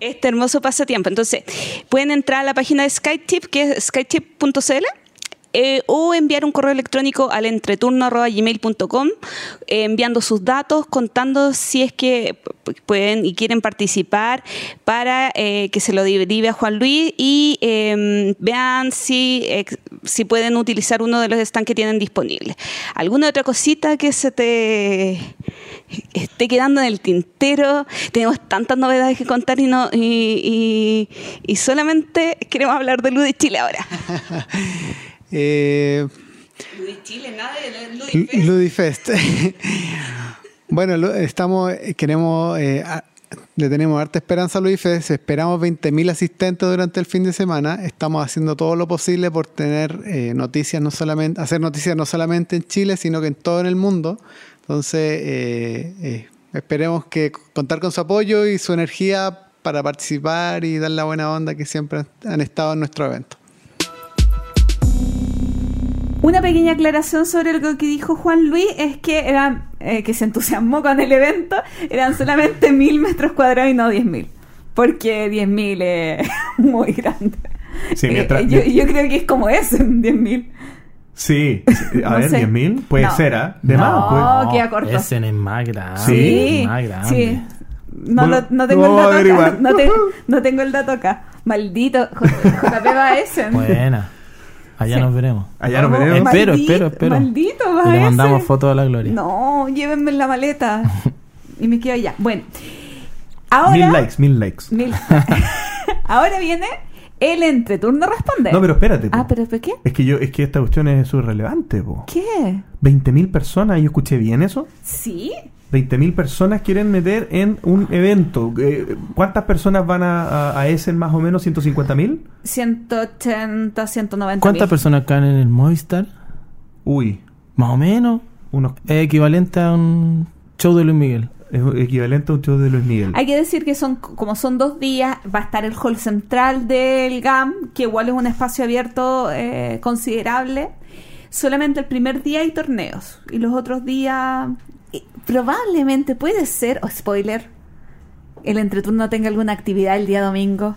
Este hermoso pasatiempo. Entonces, pueden entrar a la página de SkyTip, que es skytip.cl eh, o enviar un correo electrónico al entreturno.gmail.com eh, enviando sus datos, contando si es que pueden y quieren participar para eh, que se lo derive a Juan Luis y em, vean si, si pueden utilizar uno de los stands que tienen disponibles. ¿Alguna otra cosita que se te esté quedando en el tintero? Tenemos tantas novedades que contar y, no, y, y, y solamente queremos hablar de Luz de Chile ahora. Eh, Chile, nada Ludifest. bueno, estamos, queremos, eh, le tenemos harta esperanza a Ludifest. Esperamos 20.000 asistentes durante el fin de semana. Estamos haciendo todo lo posible por tener eh, noticias, no solamente, hacer noticias no solamente en Chile, sino que en todo el mundo. Entonces, eh, esperemos que contar con su apoyo y su energía para participar y dar la buena onda que siempre han estado en nuestro evento. Una pequeña aclaración sobre lo que dijo Juan Luis es que eran, eh, que se entusiasmó con el evento, eran solamente mil metros cuadrados y no diez mil. Porque diez mil es muy grande. Sí, Eh, yo, yo creo que es como eso, diez mil. Sí, a No ver, sé. 10.000 puede No. ser, ¿ah? De No. más, pues. Oh, queda corto. Ese es más grande. Sí. Más grande. sí. No, Bueno, lo- no tengo el a dato acá. No, te- no tengo el dato acá. Maldito. JP Baesen. Buena. Allá Sí. nos veremos. Allá nos veremos. Espero, maldito- espero, espero. Maldito Y le mandamos fotos a la Gloria. No, llévenme en la maleta. y me quedo allá. Bueno. Ahora. Mil likes, mil likes. Mil- Ahora viene el entreturno responde. No, pero espérate. po. Ah, pero ¿por qué? Es que yo, es que esta cuestión es subirrelevante, po. ¿Qué? 20.000 personas, yo escuché bien eso. ¿Sí? 20.000 personas quieren meter en un evento. Eh, ¿Cuántas personas van a, a, a Essen más o menos? ¿150.000? 180, 190 ¿Cuántas personas caen en el Movistar? Uy, Más o menos. unos, Es equivalente a un show de Luis Miguel. es equivalente a un show de Luis Miguel. Hay que decir que son como son dos días, va a estar el hall central del GAM, que igual es un espacio abierto eh, considerable. Solamente el primer día hay torneos y los otros días probablemente puede ser, o spoiler, el entreturno tenga alguna actividad el día domingo.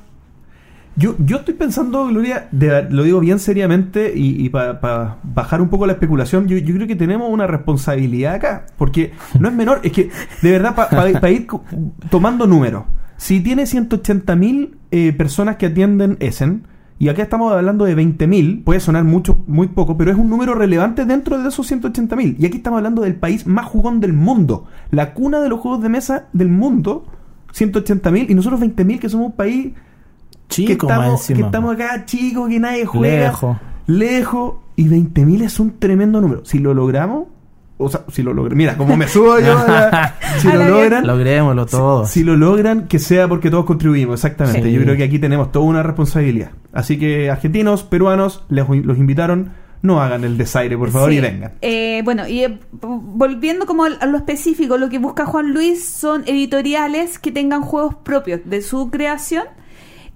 Yo, yo estoy pensando, Gloria, de- lo digo bien seriamente y, para bajar un poco la especulación, yo, yo creo que tenemos una responsabilidad acá, porque no es menor, es que de verdad, para ir co- tomando números, si tiene 180 mil personas que atienden Essen, y acá estamos hablando de 20 mil, puede sonar mucho, muy poco, pero es un número relevante dentro de esos 180 mil. Y aquí estamos hablando del país más jugón del mundo, la cuna de los juegos de mesa del mundo, 180 mil, y nosotros 20 mil, que somos un país Chico, que estamos, encima. que estamos acá chicos, que nadie juega. Lejos. Lejos. Y 20.000 es un tremendo número. Si lo logramos, o sea, si lo logran, mira, como me subo yo, a la- si A lo la logran, Logrémoslo todos. si lo logran, que sea porque todos contribuimos, exactamente. Sí. Yo creo que aquí tenemos toda una responsabilidad. Así que argentinos, peruanos, les, los invitaron, no hagan el desaire, por favor, Sí. y vengan. Eh, bueno, y eh, volviendo como a lo específico, lo que busca Juan Luis son editoriales que tengan juegos propios de su creación.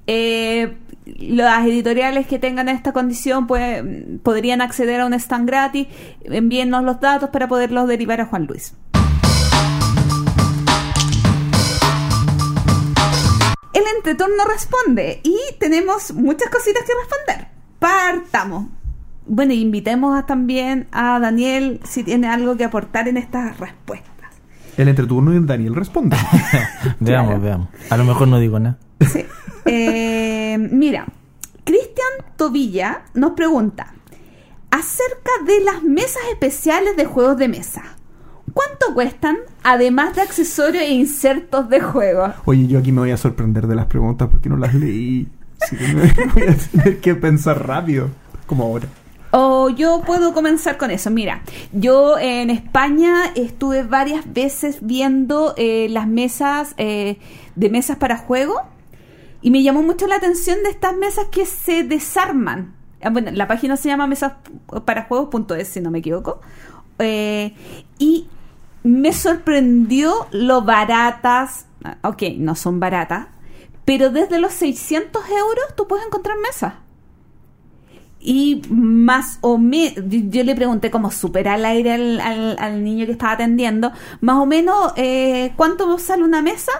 Eh, las editoriales que tengan esta condición pues, podrían acceder a un stand gratis. Envíennos los datos para poderlos derivar a Juan Luis. El entreturno responde y tenemos muchas cositas que responder. Partamos. Bueno, invitemos a- también a Daniel si tiene algo que aportar en estas respuestas. El entreturno y Daniel responde. Veamos, Claro. veamos. A lo mejor no digo nada. Sí. Eh, mira, Cristian Tobilla nos pregunta acerca de las mesas especiales de juegos de mesa. ¿Cuánto cuestan, además de accesorios e insertos de juegos? Oye, yo aquí me voy a sorprender de las preguntas porque no las leí. Así que me voy a tener que pensar rápido, como ahora. O yo puedo comenzar con eso. Mira, yo en España estuve varias veces viendo eh, las mesas eh, de mesas para juego y me llamó mucho la atención de estas mesas que se desarman. Ah, Bueno, la página se llama mesas para juegos.es, si no me equivoco. Eh, y me sorprendió lo baratas. ah, Ok, no son baratas, pero desde los 600 euros tú puedes encontrar mesas. Y más o menos, yo, le pregunté como súper al aire al, al- al niño que estaba atendiendo, más o menos, eh, ¿cuánto sale una mesa?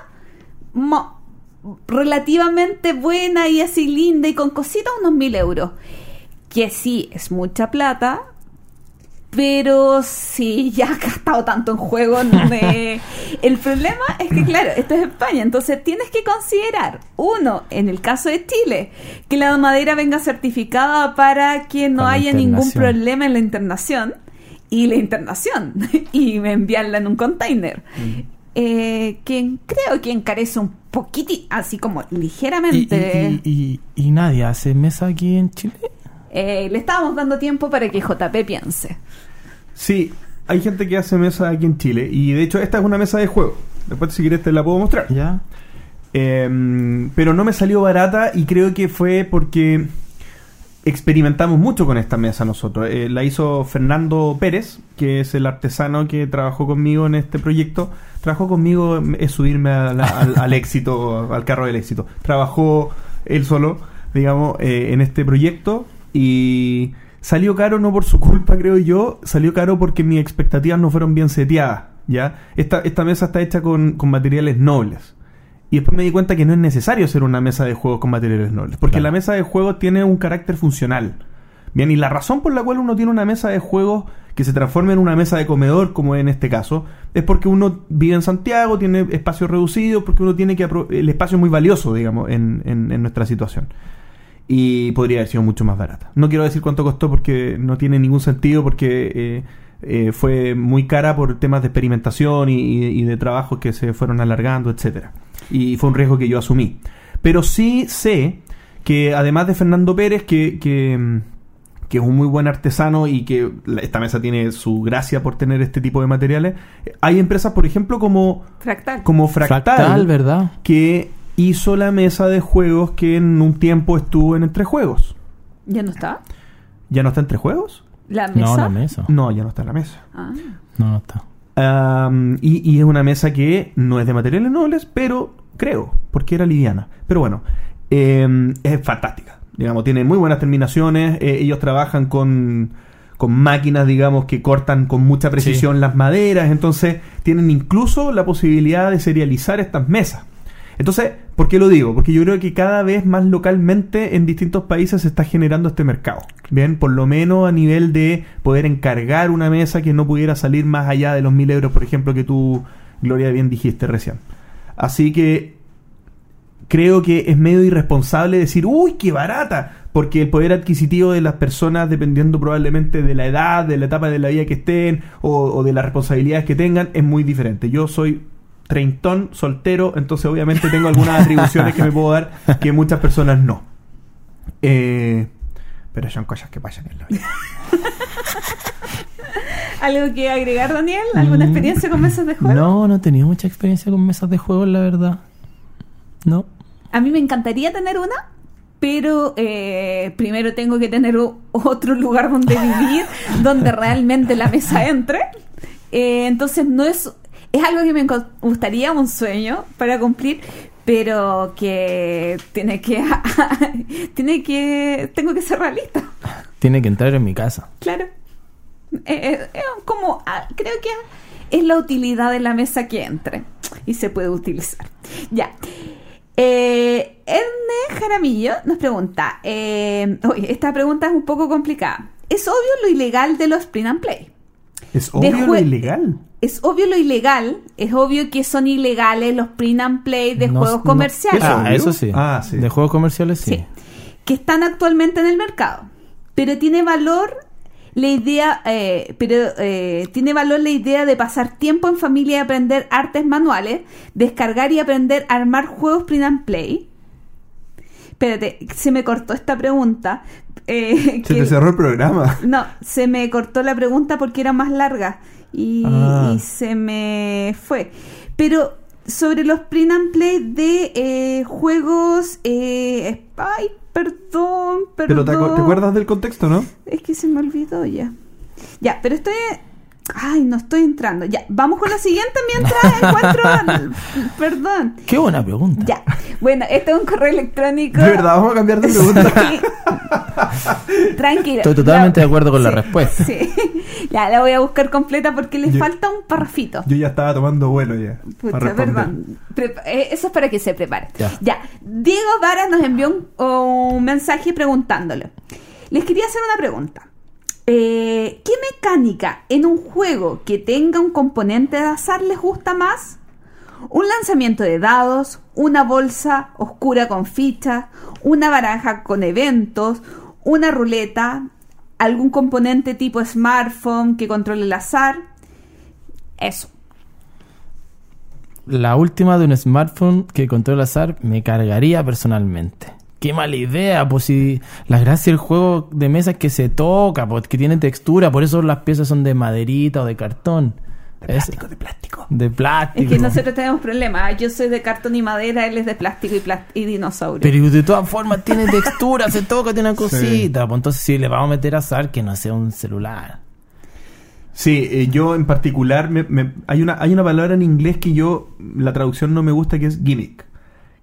Relativamente buena y así linda y con cositas, unos mil euros. Que sí, es mucha plata, pero sí, ya has gastado tanto en juego. de- El problema es que, claro, esto es España, entonces tienes que considerar, uno, en el caso de Chile, que la madera venga certificada para que no Con haya ningún problema en la internación y la internación y enviarla en un container. Eh, que creo que encarece un poquitito, así como ¿Y, ligeramente. y, y, y nadie hace mesa aquí en Chile? Eh, le estábamos dando tiempo para que JP piense. Sí, hay gente que hace mesa aquí en Chile y de hecho esta es una mesa de juego. Después si quieres te la puedo mostrar. ¿Ya? Eh, pero no me salió barata y creo que fue porque experimentamos mucho con esta mesa nosotros. Eh, la hizo Fernando Pérez, que es el artesano que trabajó conmigo en este proyecto. Trabajó conmigo es subirme a la- al, al éxito, al carro del éxito. Trabajó él solo, digamos, eh, en este proyecto y salió caro no por su culpa, creo yo, salió caro porque mis expectativas no fueron bien seteadas. ¿ya? Esta, esta mesa está hecha con, con materiales nobles. Y después me di cuenta que no es necesario hacer una mesa de juegos con materiales nobles, porque Claro. la mesa de juegos tiene un carácter funcional. Bien, y la razón por la cual uno tiene una mesa de juegos que se transforma en una mesa de comedor, como en este caso, es porque uno vive en Santiago, tiene espacio reducido, porque uno tiene que... El espacio es muy valioso, digamos, en, en- en nuestra situación. Y podría haber sido mucho más barata. No quiero decir cuánto costó porque no tiene ningún sentido, porque eh, eh, fue muy cara por temas de experimentación y, y- y de trabajos que se fueron alargando, etcétera. Y fue un riesgo que yo asumí. Pero sí sé que además de Fernando Pérez, que, que, mm, que es un muy buen artesano y que esta mesa tiene su gracia por tener este tipo de materiales, hay empresas, por ejemplo, como, Fractal. como Fractal, Fractal, ¿verdad? que hizo la mesa de juegos que en un tiempo estuvo en Entre Juegos. ¿Ya no está? ¿Ya no está Entre Juegos? ¿La mesa? No, la mesa. No, ya no está en la mesa. Ah. No, no está. Y, y es una mesa que no es de materiales nobles, pero creo, porque era liviana. Pero bueno, em, es fantástica. Digamos, tiene muy buenas terminaciones. eh, ellos trabajan con, con máquinas, digamos, que cortan con mucha precisión las maderas. Entonces, tienen incluso la posibilidad de serializar estas mesas. Entonces, ¿por qué lo digo? Porque yo creo que cada vez más localmente en distintos países se está generando este mercado. Bien, por lo menos a nivel de poder encargar una mesa que no pudiera salir más allá de los mil euros, por ejemplo, que tú, Gloria, bien dijiste recién. Así que creo que es medio irresponsable decir, uy, qué barata, porque el poder adquisitivo de las personas, dependiendo probablemente de la edad, de la etapa de la vida que estén o, o de las responsabilidades que tengan, es muy diferente. Yo soy treintón, soltero, entonces obviamente tengo algunas atribuciones que me puedo dar que muchas personas no. Eh, pero son cosas que pasan en la vida. ¿Algo que agregar, Daniel? ¿Alguna Mm, experiencia con mesas de juego? No, no he tenido mucha experiencia con mesas de juego, la verdad. No. A mí me encantaría tener una, pero eh, primero tengo que tener otro lugar donde vivir, donde realmente la mesa entre. Eh, entonces no es es algo que me gustaría un sueño para cumplir, pero que tiene que tiene que tengo que ser realista, Tiene que entrar en mi casa. claro. Eh, eh, como ah, creo que es la utilidad de la mesa que entre y se puede utilizar. Ya. Eh, Erne Jaramillo nos pregunta, eh, oye, esta pregunta es un poco complicada. ¿Es obvio lo ilegal de los print and play? Es De obvio lo ilegal. Es obvio lo ilegal, es obvio que son ilegales los print and play de No- juegos no- comerciales. ¿Eso Ah, obvio? eso sí. Ah, sí. De juegos comerciales sí. Sí. Que están actualmente en el mercado. Pero tiene valor la idea, eh, pero eh, tiene valor la idea de pasar tiempo en familia y aprender artes manuales, descargar y aprender a armar juegos print and play. Espérate, se me cortó esta pregunta. eh, Se que- te cerró el programa. no, se me cortó la pregunta porque era más larga y, Ah. y se me fue. Pero sobre los print and play de eh, juegos... eh, ay, perdón, Pero perdón. te, acu- te acuerdas del contexto, ¿no? Es que se me olvidó ya. Ya, pero estoy... Ay, no estoy entrando. Ya, vamos con la siguiente mientras encuentro... Perdón. Qué buena pregunta. Ya. Bueno, este es un correo electrónico. De verdad, vamos a cambiar de pregunta. Sí. Tranquilo. Estoy totalmente La- de acuerdo con la respuesta. Sí. Ya, la voy a buscar completa porque le Yo- falta un parrafito. Yo ya estaba tomando vuelo ya. Pucha, perdón. Prepa- eh, eso es para que se prepare. Ya. Diego Vara nos envió un, un mensaje preguntándole. Les quería hacer una pregunta. Eh, ¿Qué mecánica en un juego que tenga un componente de azar les gusta más? ¿Un lanzamiento de dados? ¿Una bolsa oscura con fichas? ¿Una baraja con eventos? ¿Una ruleta? ¿Algún componente tipo smartphone que controle el azar? Eso. La última de un smartphone que controla el azar me cargaría personalmente. Qué mala idea, pues si la gracia del juego de mesa es que se toca, pues que tiene textura, por eso las piezas son de maderita o de cartón. De Es- plástico, de plástico. de plástico. Es que nosotros tenemos problemas. Yo soy de cartón y madera, él es de plástico y, y dinosaurio. Pero de todas formas tiene textura, se toca, tiene una cosita. Pues entonces si le vamos a meter azar, que no sea un celular. Sí, eh, yo en particular, me- me- hay, una, hay una palabra en inglés que yo, la traducción no me gusta, que es gimmick.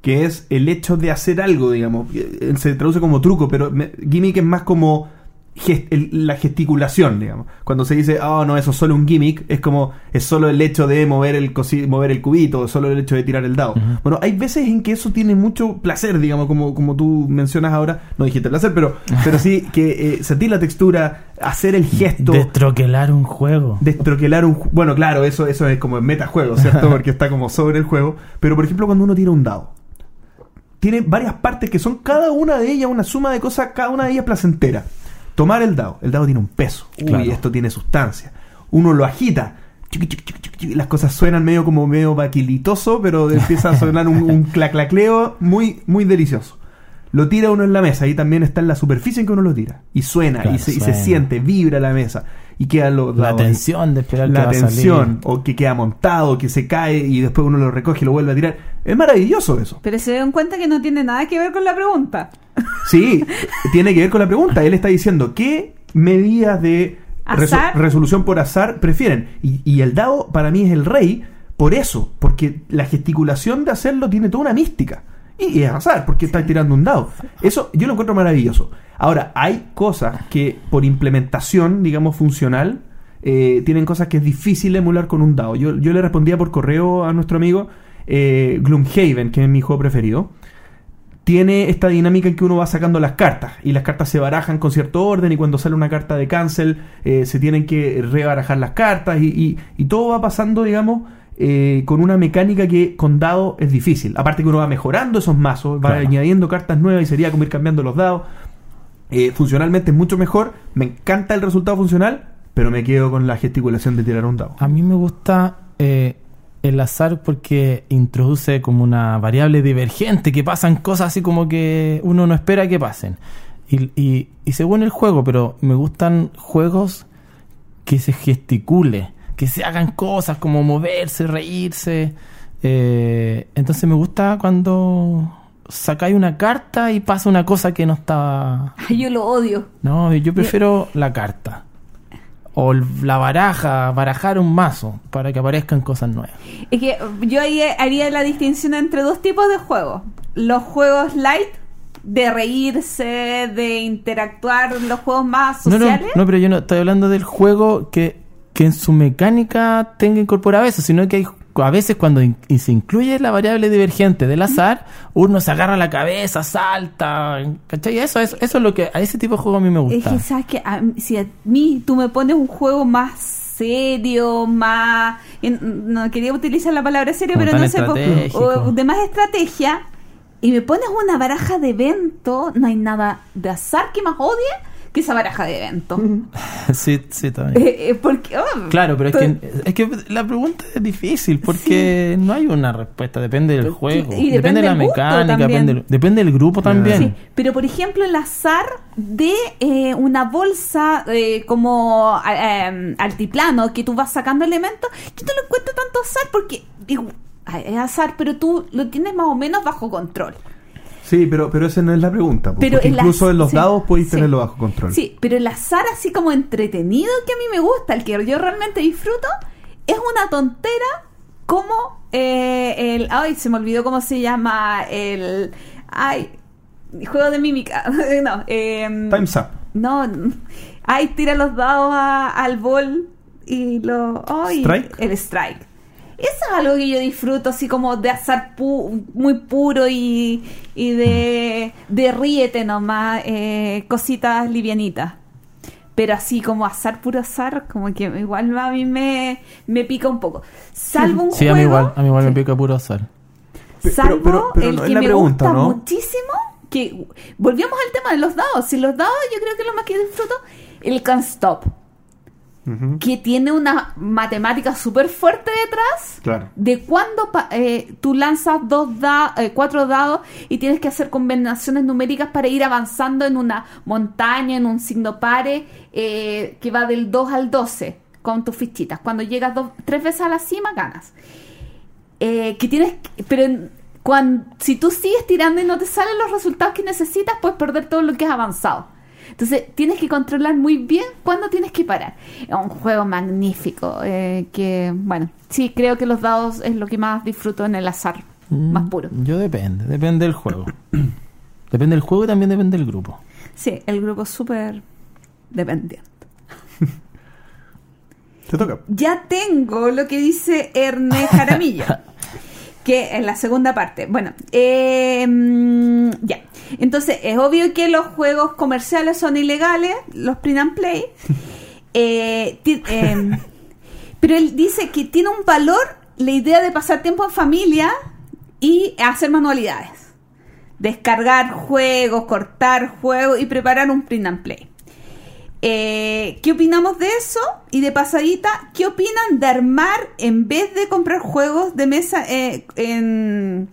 Que es el hecho de hacer algo, digamos. Eh, Se traduce como truco, pero me- gimmick es más como gest- el- la gesticulación, digamos. Cuando se dice, oh, no, eso es solo un gimmick, es como, es solo el hecho de mover el, mover el cubito, solo el hecho de tirar el dado. Bueno, hay veces en que eso tiene mucho placer, digamos, como, como tú mencionas ahora. No dijiste placer, pero, pero sí que eh, sentir la textura, hacer el gesto. Destroquelar un juego. Destroquelar un bueno claro eso eso es como en metajuego cierto porque está como sobre el juego pero por ejemplo cuando uno tira un dado tiene varias partes que son cada una de ellas una suma de cosas cada una de ellas placentera. Tomar el dado. El dado tiene un peso. Uy Claro. esto tiene sustancia. Uno lo agita. Chiqui, chiqui, chiqui, chiqui, chiqui, las cosas suenan medio como medio vaquilitoso pero empieza a sonar un, un claclacleo muy muy delicioso. Lo tira uno en la mesa. Y también está en la superficie en que uno lo tira. Y suena Claro, y, se, y se suena. siente vibra la mesa y quedan los La tensión de esperar que la va a tensión salir. o que queda montado, que se cae y después uno lo recoge y lo vuelve a tirar. Es maravilloso eso. Pero se dan cuenta que no tiene nada que ver con la pregunta. Sí, tiene que ver con la pregunta. Él está diciendo qué medidas de reso- resolución por azar prefieren. Y, y el dado para mí es el rey por eso, porque la gesticulación de hacerlo tiene toda una mística. Y, es azar, porque está tirando un dado. Eso yo lo encuentro maravilloso. Ahora, hay cosas que por implementación, digamos, funcional, eh, tienen cosas que es difícil emular con un dado. Yo, yo le respondía por correo a nuestro amigo eh, Gloomhaven, que es mi juego preferido tiene esta dinámica en que uno va sacando las cartas y las cartas se barajan con cierto orden y cuando sale una carta de cancel eh, se tienen que rebarajar las cartas y, y- y todo va pasando, digamos, eh, con una mecánica que con dado es difícil. Aparte que uno va mejorando esos mazos, va Claro. añadiendo cartas nuevas y sería como ir cambiando los dados. Eh, funcionalmente es mucho mejor, me encanta el resultado funcional, pero me quedo con la gesticulación de tirar un dado. A mí me gusta eh, el azar porque introduce como una variable divergente, que pasan cosas así como que uno no espera que pasen. Y, y, y según el juego, pero me gustan juegos que se gesticule, que se hagan cosas como moverse, reírse. Eh, entonces me gusta cuando sacáis una carta y pasa una cosa que no. Ay, yo lo odio. No, yo prefiero la carta. O la baraja, barajar un mazo para que aparezcan cosas nuevas. Es que yo ahí haría la distinción entre dos tipos de juegos. Los juegos light, de reírse, de interactuar, los juegos más No, no, sociales. no, pero yo no estoy hablando del juego que, que en su mecánica tenga incorporado eso, sino que hay a veces cuando in- y se incluye la variable divergente del azar, uno se agarra la cabeza, salta, ¿cachai? Eso, eso, eso es lo que a ese tipo de juego a mí me Es gusta. que, ¿sabes que Si a mí tú me pones un juego más serio, más... en- No quería utilizar la palabra serio, Como pero no sé, o de más estrategia, y me pones una baraja de evento, no hay nada de azar que más odie que esa baraja de evento. sí, sí, también. Eh, eh, porque, oh, Claro, pero es que, es que la pregunta es difícil porque no hay una respuesta, depende del juego, y depende, depende de la del mecánica, depende, depende del grupo también. Sí, pero por ejemplo el azar de eh, una bolsa eh, como eh, em, altiplano que tú vas sacando elementos, yo no lo encuentro tanto azar porque digo, ay, es azar, pero tú lo tienes más o menos bajo control. Sí, pero, pero esa no es la pregunta. Pero porque incluso en los sí, dados podéis sí. tenerlo bajo control. Sí, pero el azar así como entretenido que a mí me gusta, el que yo realmente disfruto, es una tontera como eh, el... Ay, se me olvidó cómo se llama el... Ay, juego de mímica. no, em, Time's up. No, ay, tira los dados a- al bol y lo... ay, ¿Strike? El strike. Eso es algo que yo disfruto, así como de azar pu- muy puro y, y de, de ríete nomás, eh, cositas livianitas. Pero así como azar puro azar, como que igual a mí me, me pica un poco. Salvo un Sí, juego... a mí igual, a mí igual Sí. me pica puro azar. Salvo pero- pero- pero el no que la me pregunta, gusta ¿no? muchísimo, que volvemos al tema de los dados. Si los dados yo creo que es lo más que disfruto, el Can't Stop, Que tiene una matemática súper fuerte detrás Claro. de cuando eh, tú lanzas dos da eh, cuatro dados y tienes que hacer combinaciones numéricas para ir avanzando en una montaña, en un signo pare, eh, que va del 2 al 12 con tus fichitas. Cuando llegas dos, tres veces a la cima, ganas. Eh, que tienes, pero cuando, si tú sigues tirando y no te salen los resultados que necesitas, puedes perder todo lo que has avanzado. Entonces, tienes que controlar muy bien cuándo tienes que parar. Es un juego magnífico. eh, que, bueno, sí, creo que los dados es lo que más disfruto en el azar, más puro. Mm, Yo depende, depende del juego. depende del juego y también depende del grupo. Sí, el grupo es súper dependiente. Te toca. Ya tengo lo que dice Erne Jaramillo, que en la segunda parte. Bueno, eh, ya. Entonces, es obvio que los juegos comerciales son ilegales, los print and play. Eh, eh, pero él dice que tiene un valor la idea de pasar tiempo en familia y hacer manualidades. Descargar juegos, cortar juegos y preparar un print and play. Eh, ¿Qué opinamos de eso? Y de pasadita, ¿qué opinan de armar en vez de comprar juegos de mesa eh, en-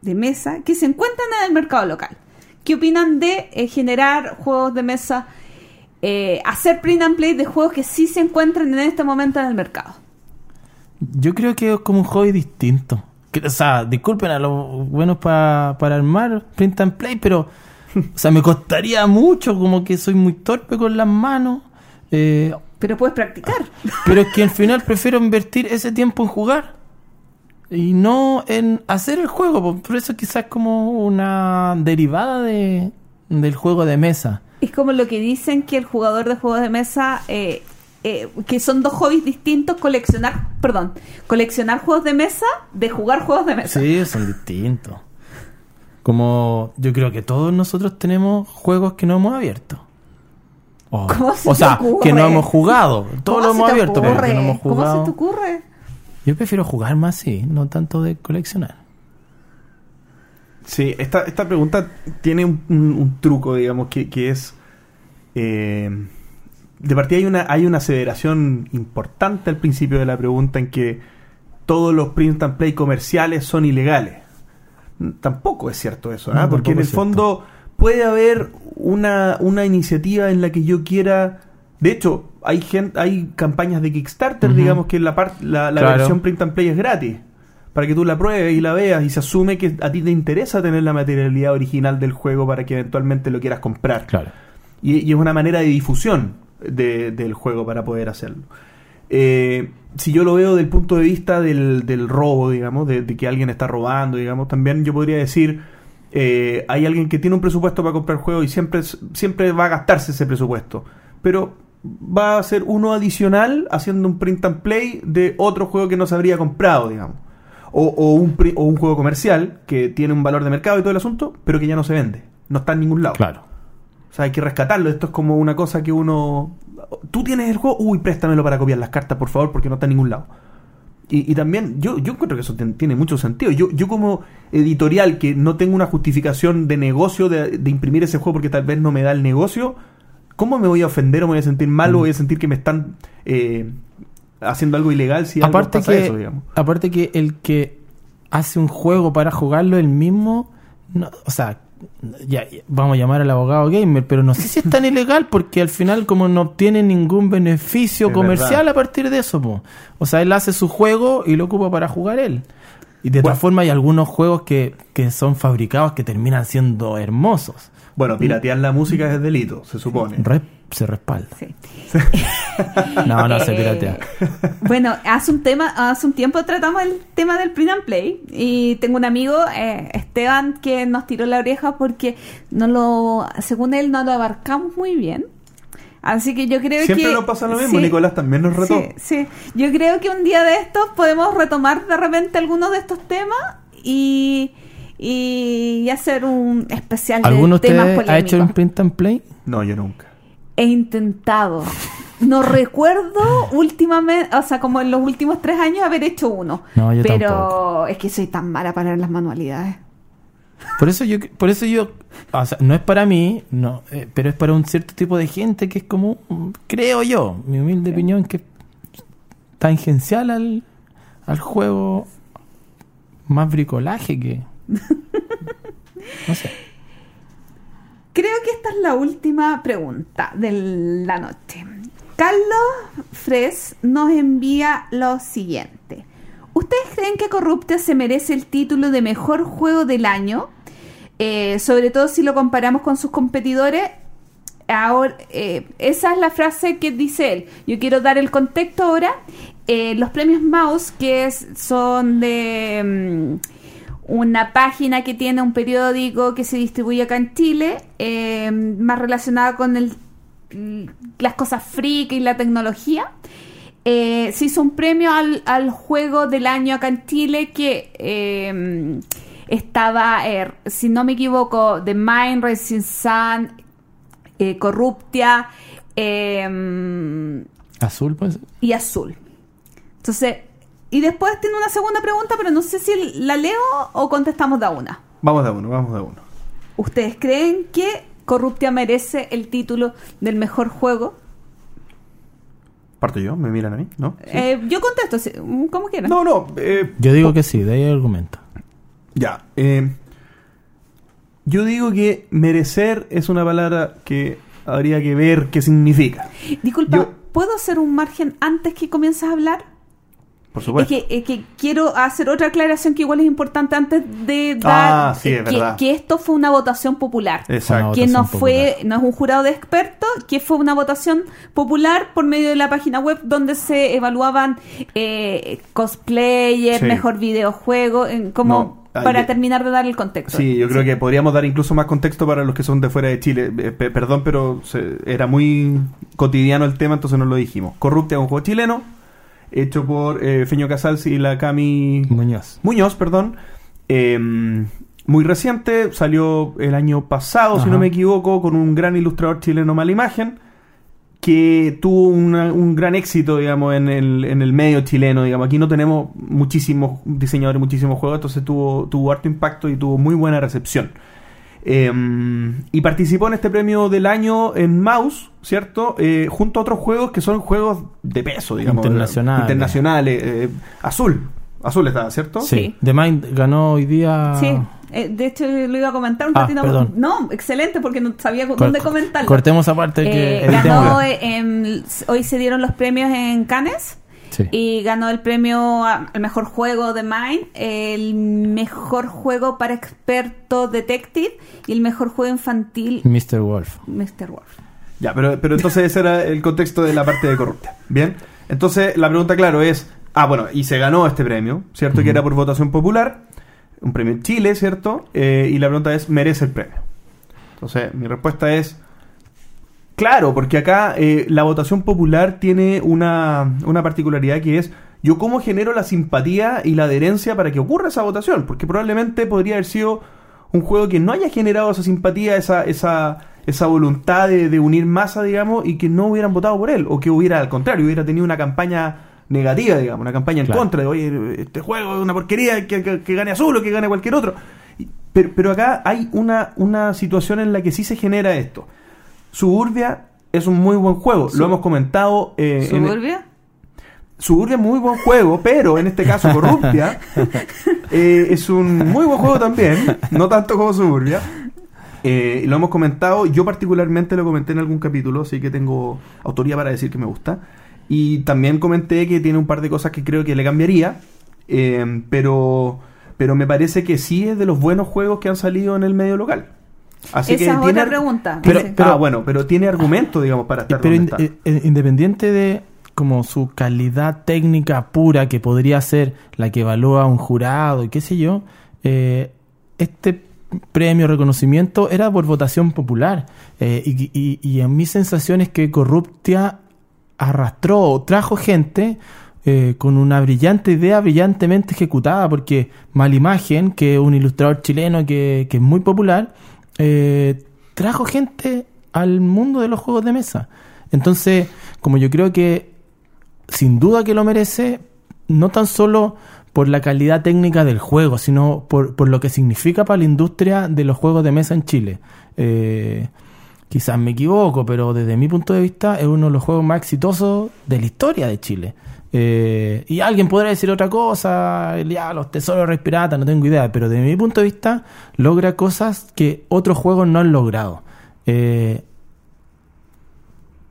de mesa que se encuentran en el mercado local? ¿Qué opinan de eh, generar juegos de mesa, eh, hacer print and play de juegos que sí se encuentran en este momento en el mercado? Yo creo que es como un hobby distinto. O sea, disculpen a los buenos pa- para armar print and play, pero o sea, me costaría mucho, como que soy muy torpe con las manos. eh, Pero puedes practicar. pero es que al final prefiero invertir ese tiempo en jugar y no en hacer el juego. po. Por eso quizás como una derivada de, del juego de mesa. Es como lo que dicen que el jugador de juegos de mesa, eh, eh, que son dos hobbies distintos, coleccionar, perdón, coleccionar juegos de mesa de jugar juegos de mesa. Sí, son distintos. Como yo creo que todos nosotros tenemos juegos que no hemos abierto. O, ¿Cómo se o te sea, ocurre? que no hemos jugado. Todos ¿Cómo lo hemos abierto, pero que no hemos ¿Cómo jugado. se te ocurre? Yo prefiero jugar más, sí, no tanto de coleccionar. Sí, esta, esta pregunta tiene un, un- un truco, digamos, que, que es... eh, de partida hay una, hay una aseveración importante al principio de la pregunta en que todos los print and play comerciales son ilegales. Tampoco es cierto eso, ¿ah? No, porque en el fondo puede haber una, una iniciativa en la que yo quiera... De hecho, hay gen- hay campañas de Kickstarter, digamos que la, la, la Claro. versión print and play es gratis. Para que tú la pruebes y la veas y se asume que a ti te interesa tener la materialidad original del juego para que eventualmente lo quieras comprar. Claro. Y, y es una manera de difusión de- del juego para poder hacerlo. Eh, si yo lo veo del punto de vista del, del robo, digamos, de, de que alguien está robando, digamos, también yo podría decir, eh, hay alguien que tiene un presupuesto para comprar juegos y siempre, siempre va a gastarse ese presupuesto. Pero va a ser uno adicional haciendo un print and play de otro juego que no se habría comprado, digamos. O, o un, o un juego comercial que tiene un valor de mercado y todo el asunto, pero que ya no se vende. No está en ningún lado. Claro. O sea, hay que rescatarlo. Esto es como una cosa que uno. Tú tienes el juego, uy, préstamelo para copiar las cartas, por favor, porque no está en ningún lado. Y, y también, yo, yo encuentro que eso tiene mucho sentido. Yo, yo, como editorial, que no tengo una justificación de negocio de, de imprimir ese juego porque tal vez no me da el negocio, ¿cómo me voy a ofender o me voy a sentir mal o voy a sentir que me están eh, haciendo algo ilegal si algo aparte pasa que, eso, digamos? aparte que el que hace un juego para jugarlo él mismo, no, o sea, ya, ya, vamos a llamar al abogado gamer, pero no sé si es tan ilegal porque al final como no obtiene ningún beneficio Es comercial verdad. a partir de eso, po. o sea, él hace su juego y lo ocupa para jugar él. Y de Bueno. todas formas hay algunos juegos que, que son fabricados que terminan siendo hermosos. Bueno, piratear la música es delito, se supone. Re- se respalda. Sí. No, no se piratea. Bueno, hace un tema, hace un tiempo tratamos el tema del print and play y tengo un amigo, eh, Esteban, que nos tiró la oreja porque no lo, según él, no lo abarcamos muy bien. Así que yo creo Siempre que nos pasa lo mismo, sí, Nicolás también nos retó. Sí, sí. Yo creo que un día de estos podemos retomar de repente algunos de estos temas y, y hacer un especial de ¿Alguno de temas ustedes ha hecho un print and play? No, yo nunca. He intentado. No recuerdo últimamente, o sea, como en los últimos tres años haber hecho uno. No, yo pero tampoco. es que soy tan mala para las manualidades. Por eso yo, por eso yo, o sea, no es para mí, no, eh, pero es para un cierto tipo de gente que es como, creo yo, mi humilde opinión, que es tangencial al, al juego más bricolaje que, no sé. Creo que esta es la última pregunta de la noche. Carlos Fres nos envía lo siguiente. ¿Ustedes creen que Corruptia se merece el título de mejor juego del año? Eh, sobre todo si lo comparamos con sus competidores. Ahora, eh, esa es la frase que dice él. Yo quiero dar el contexto ahora. Eh, los premios Mouse, que son de mm, una página que tiene un periódico que se distribuye acá en Chile, eh, más relacionada con el, las cosas freak y la tecnología. Eh, se hizo un premio al, al juego del año acá en Chile que eh, estaba, si no me equivoco, The Mind, Rising Sun, Corruptia Azul, pues. y Azul. Entonces, y después tiene una segunda pregunta, pero no sé si la leo o contestamos de a una. Vamos de uno, vamos de uno. ¿Ustedes creen que Corruptia merece el título del mejor juego? Parto yo, me miran a mí, ¿no? Sí. Eh, yo contesto, sí, como quieran. No, no, eh, Yo digo que sí, de ahí el argumento. ya. eh, yo digo que merecer es una palabra que habría que ver qué significa. Disculpa, yo- ¿puedo hacer un margen antes que comiences a hablar? Por Es supuesto. que, es que quiero hacer otra aclaración que igual es importante antes de dar Ah, sí, es que, verdad. que esto fue una votación popular. Exacto. que no fue, popular. no es un jurado de expertos, que fue una votación popular por medio de la página web donde se evaluaban eh, cosplayer, Sí. mejor videojuego, en- como No, ah, para terminar de dar el contexto. Sí, yo creo que podríamos dar incluso más contexto para los que son de fuera de Chile. Eh, pe- perdón, pero se- era muy cotidiano el tema, entonces no lo dijimos. Corruptia es un juego chileno, hecho por eh, Feño Casals y la Cami Muñoz. Muñoz, perdón. Eh, muy reciente, salió el año pasado, si no me equivoco, con un gran ilustrador chileno Mala Imagen, que tuvo una- un gran éxito, digamos, en el, en el medio chileno, digamos. Aquí no tenemos muchísimos diseñadores, muchísimos juegos, entonces tuvo, tuvo harto impacto y tuvo muy buena recepción. Eh, y participó en este premio del año en Mouse, ¿cierto? Eh, junto a otros juegos que son juegos de peso, digamos. Internacionales. Internacionales. eh, azul. Azul estaba, ¿cierto? Sí. The Mind ganó hoy día. Sí, eh, de hecho lo iba a comentar un Ah, ratito. perdón. No, excelente, porque no sabía Cor- dónde comentarlo. Cortemos aparte que Eh, ganó, eh, hoy se dieron los premios en Cannes Sí. y ganó el premio a- al mejor juego de Mind, el mejor juego para experto detective y el mejor juego infantil Mr. Wolf. Mr. Wolf. Ya, pero, pero entonces ese era el contexto de la parte de corrupta. Bien, entonces la pregunta, claro, es, ah, bueno, y se ganó este premio, ¿cierto? Que era por votación popular, un premio en Chile, ¿cierto? Eh, y la pregunta es, ¿merece el premio? Entonces, mi respuesta es, claro, porque acá eh, la votación popular tiene una, una particularidad que es, yo cómo genero la simpatía y la adherencia para que ocurra esa votación, porque probablemente podría haber sido un juego que no haya generado esa simpatía, esa, esa, esa voluntad de, de unir masa, digamos, y que no hubieran votado por él, o que hubiera, al contrario, hubiera tenido una campaña negativa, digamos, una campaña en Claro. contra de, oye, este juego es una porquería, que, que- que gane azul o que gane cualquier otro. Pero, pero acá hay una, una situación en la que sí se genera esto. Suburbia es un muy buen juego, lo hemos comentado. eh, en- ¿Suburbia? Suburbia es muy buen juego, pero en este caso Corruptia eh, es un muy buen juego también, no tanto como Suburbia. Eh, lo hemos comentado, yo particularmente lo comenté en algún capítulo, así que tengo autoría para decir que me gusta. Y también comenté que tiene un par de cosas que creo que le cambiaría, eh, pero, pero me parece que sí es de los buenos juegos que han salido en el medio local. Así Esa que es tiene otra pregunta. Pero, Sí. ah, bueno, pero tiene argumento, digamos, para estar Pero donde in- está. eh, eh, independiente de como su calidad técnica pura, que podría ser la que evalúa un jurado y qué sé yo, eh, este premio, reconocimiento, era por votación popular. Eh, y, y- y en mi sensación es que Corruptia arrastró o trajo gente eh, con una brillante idea, brillantemente ejecutada, porque Malimagen, que es un ilustrador chileno que, que es muy popular, eh, trajo gente al mundo de los juegos de mesa. Entonces, como yo creo que sin duda que lo merece, no tan solo por la calidad técnica del juego, sino por, lo que significa para la industria de los juegos de mesa en Chile. Eh, quizás me equivoco, pero desde mi punto de vista es uno de los juegos más exitosos de la historia de Chile. Eh, y alguien podrá decir otra cosa, ya, los tesoros de pirata, no tengo idea, pero desde mi punto de vista logra cosas que otros juegos no han logrado. Eh,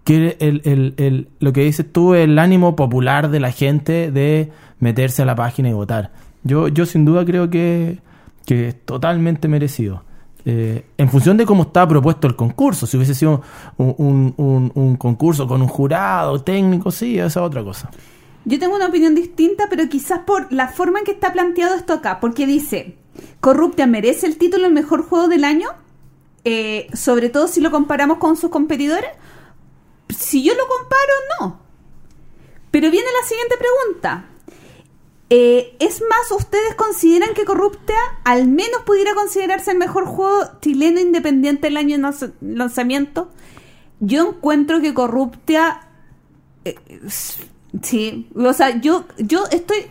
que el, el- el- lo que dices tú, el ánimo popular de la gente de meterse a la página y votar. Yo, yo sin duda creo que, que es totalmente merecido. Eh, en función de cómo está propuesto el concurso, si hubiese sido un- un- un concurso con un jurado técnico, sí, esa es otra cosa. Yo tengo una opinión distinta, pero quizás por la forma en que está planteado esto acá, porque dice, Corruptia merece el título el mejor juego del año, Eh, sobre todo si lo comparamos con sus competidores. Si yo lo comparo, no. Pero viene la siguiente pregunta. Eh, es más, ¿ustedes consideran que Corruptia al menos pudiera considerarse el mejor juego chileno independiente del año de lanz- lanzamiento? Yo encuentro que Corruptia eh, sí, o sea, yo yo estoy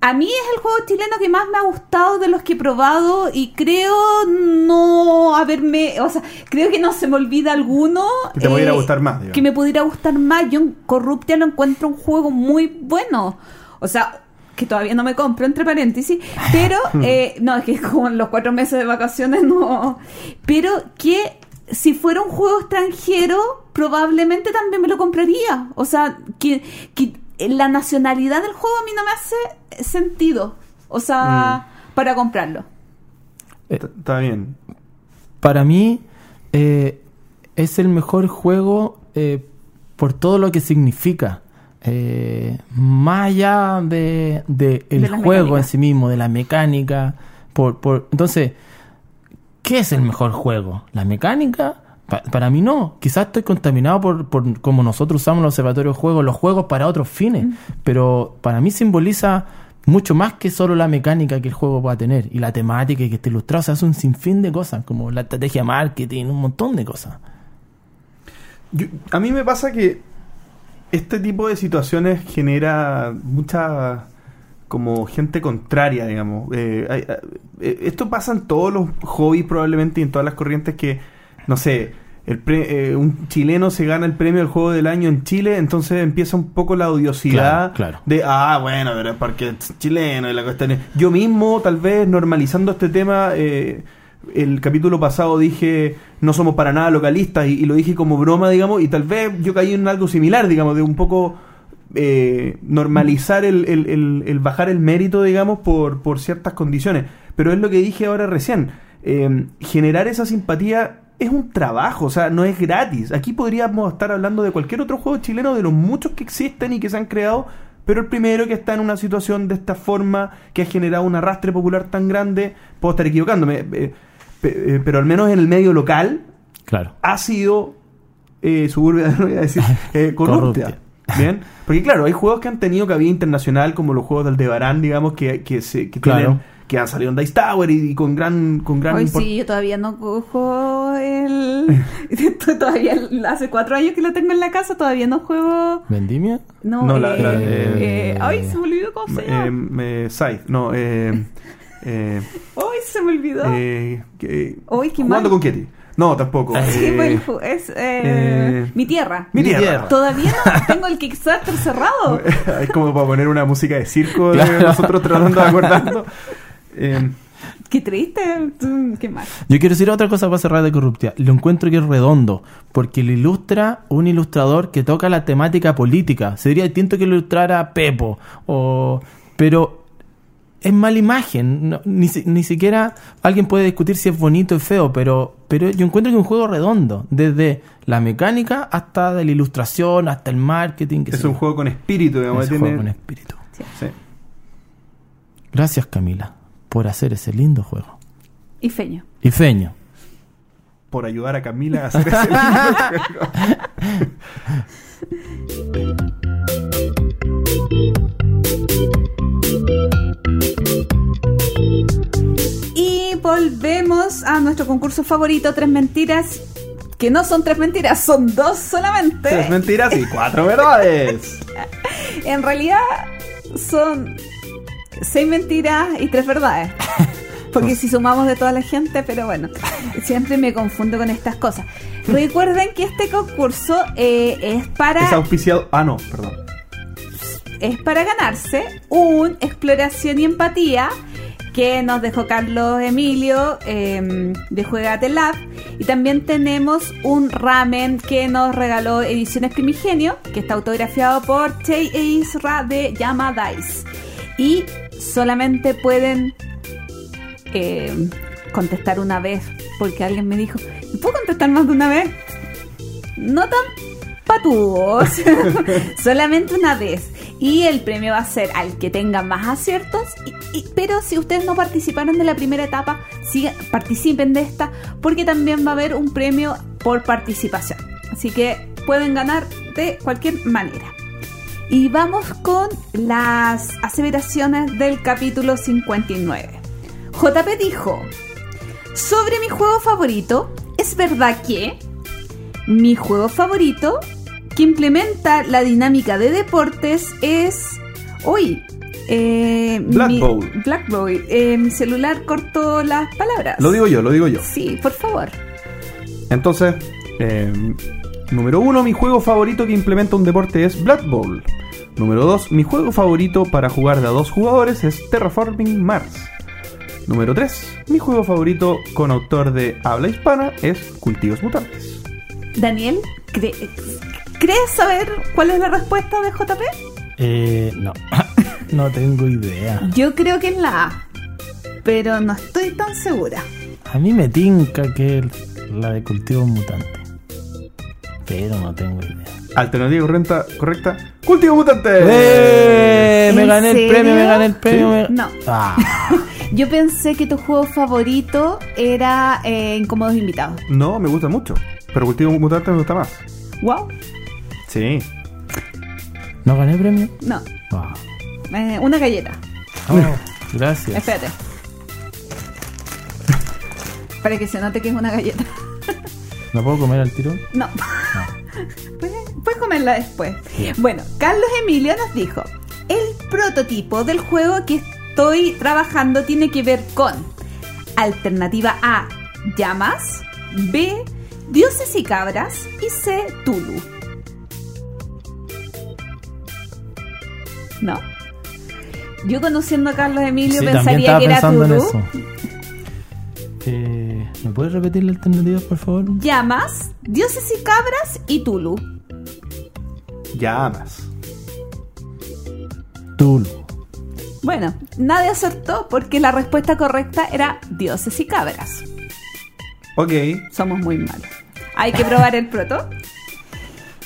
a mí es el juego chileno que más me ha gustado de los que he probado y creo no haberme, o sea, creo que no se me olvida alguno. Que te pudiera eh, gustar más, digamos. Que me pudiera gustar más. Yo en Corruptia lo encuentro un juego muy bueno. O sea, que todavía no me compro, entre paréntesis. Pero, eh, no, es que como en los cuatro meses de vacaciones no. Pero que si fuera un juego extranjero, probablemente también me lo compraría. O sea, que, que la nacionalidad del juego a mí no me hace sentido. O sea, para comprarlo. Está- Está bien. Para mí eh, es el mejor juego eh, por todo lo que significa. Eh, más allá de, de el De juego en sí mismo, de la mecánica. Por, por, entonces, ¿qué es el mejor juego? ¿La mecánica? Pa- para mí no. Quizás estoy contaminado por, por como nosotros usamos los observatorios de juegos, los juegos para otros fines. Pero para mí simboliza mucho más que solo la mecánica que el juego pueda tener. Y la temática y que esté ilustrado. O sea, es un sinfín de cosas, como la estrategia de marketing, un montón de cosas. Yo- a mí me pasa que este tipo de situaciones genera mucha como gente contraria, digamos. Eh, hay- eh, esto pasa en todos los hobbies probablemente y en todas las corrientes que, no sé, el pre- eh, un chileno se gana el premio del juego del año en Chile, entonces empieza un poco la odiosidad Claro, claro. de, ah, bueno, pero es porque es chileno y la cuestión es- Yo mismo, tal vez, normalizando este tema, eh, el capítulo pasado dije, no somos para nada localistas, y, y lo dije como broma, digamos, y tal vez yo caí en algo similar, digamos, de un poco eh, normalizar el, el- el- el bajar el mérito, digamos, por, por ciertas condiciones. Pero es lo que dije ahora recién. eh, generar esa simpatía es un trabajo, o sea, no es gratis. Aquí podríamos estar hablando de cualquier otro juego chileno, de los muchos que existen y que se han creado, pero el primero que está en una situación de esta forma, que ha generado un arrastre popular tan grande, puedo estar equivocándome, eh, eh, pero al menos en el medio local Claro. ha sido eh, suburbia, no voy a decir, eh, corrupta. Bien, porque claro, hay juegos que han tenido cabida internacional, como los juegos del Aldebarán, digamos, que, que, se, que, Claro. tienen- que han salido en Dice Tower y, y con gran, con gran Hoy sí, yo todavía no cojo el... todavía hace cuatro años que lo tengo en la casa, todavía no juego... ¿Vendimia? No, No, la- eh, la- eh, eh, ay, se me olvidó cómo se llama. Eh, Scythe, no, eh, eh, Ay, se me olvidó. eh, que- Uy, qué jugando mal. con Ketty. No, tampoco. Sí, eh, pues, es eh, eh, mi tierra. Mi tierra. tierra. Todavía no tengo el Kickstarter cerrado. es como para poner una música de circo de Claro. nosotros tratando de acordarnos. Eh, Qué triste. Qué mal. Yo quiero decir otra cosa para cerrar de corruptia. Lo encuentro que es redondo, porque lo ilustra un ilustrador que toca la temática política. Sería distinto que lo ilustrara Pepo, o... pero es mala imagen. No- ni, si- ni siquiera alguien puede discutir si es bonito o feo, pero, pero yo encuentro que es un juego redondo, desde la mecánica hasta de la ilustración, hasta el marketing. que es un juego con espíritu, digamos. Es un tiene- juego con espíritu. sí. Gracias Camila por hacer ese lindo juego. Y feño. Y Feño. por ayudar a Camila a hacer ese lindo juego. Y volvemos a nuestro concurso favorito, Tres Mentiras. Que no son tres mentiras, son dos solamente. Tres mentiras y cuatro verdades. En realidad son seis mentiras y tres verdades. Porque si sumamos de toda la gente, pero bueno, siempre me confundo con estas cosas. Recuerden que este concurso eh, es para Es auspiciado. Ah, no, perdón. es para ganarse un exploración y empatía que nos dejó Carlos Emilio eh, de Juegate Lab y también tenemos un ramen que nos regaló Ediciones Primigenio que está autografiado por Chey e Isra de Yama Dice y solamente pueden eh, contestar una vez porque alguien me dijo ¿puedo contestar más de una vez? no tan patudos. Solamente una vez. Y el premio va a ser al que tenga más aciertos. pero si ustedes no participaron de la primera etapa, participen de esta, porque también va a haber un premio por participación. Así que pueden ganar de cualquier manera. Y vamos con las aseveraciones del capítulo 59. JP dijo, sobre mi juego favorito, es verdad que mi juego favorito que implementa la dinámica de deportes es. Uy. Eh, Black mi, Bowl. Black Bowl. Eh, mi celular cortó las palabras. Lo digo yo, lo digo yo. Sí, por favor. Entonces, eh, número uno, mi juego favorito que implementa un deporte es Blood Bowl. Número dos, mi juego favorito para jugar de a dos jugadores es Terraforming Mars. Número 3. Mi juego favorito con autor de habla hispana es Cultivos Mutantes. Daniel, cre- ¿crees saber cuál es la respuesta de JP? Eh, no, no tengo idea. Yo creo que es la A, pero no estoy tan segura. A mí me tinca que la de cultivos mutantes. Pero no tengo idea. Alternativa correcta, correcta Cultivos Mutantes. ¡Eh! Me ¿En gané el serio? premio, me gané el premio. Sí. me- No. Ah, Yo pensé que tu juego favorito era eh, Incómodos Invitados. No, me gusta mucho. Pero Cultivos Mutantes me gusta más. Wow. Sí. ¿No gané el premio? No, Ah. eh, una galleta. Oh, gracias. Espérate. Para que se note que es una galleta. ¿No puedo comer al tiro? No. Puedes, puedes comerla después. Bueno, Carlos Emilio nos dijo, el prototipo del juego que estoy trabajando tiene que ver con alternativa A, llamas, B, Dioses y cabras y C. Tulu. ¿No? Yo conociendo a Carlos Emilio Sí, pensaría que era Tulu. Eh, ¿Me puedes repetir la alternativa, por favor? Llamas, dioses y cabras y Tulu. Llamas. Tulu. Bueno, nadie acertó porque la respuesta correcta era dioses y cabras. Ok. Somos muy malos. Hay que probar el proto.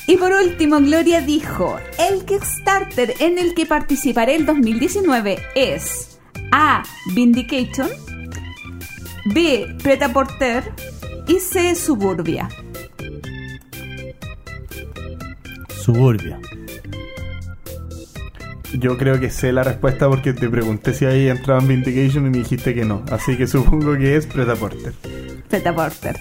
Y por último, Gloria dijo, el Kickstarter en el que participaré el 2019 es A. Vindication, B. Preta Porter y C. Suburbia. Suburbia. Yo creo que sé la respuesta porque te pregunté si ahí entraba en Vindication y me dijiste que no. Así que supongo que es Preta Porter. Preta Porter.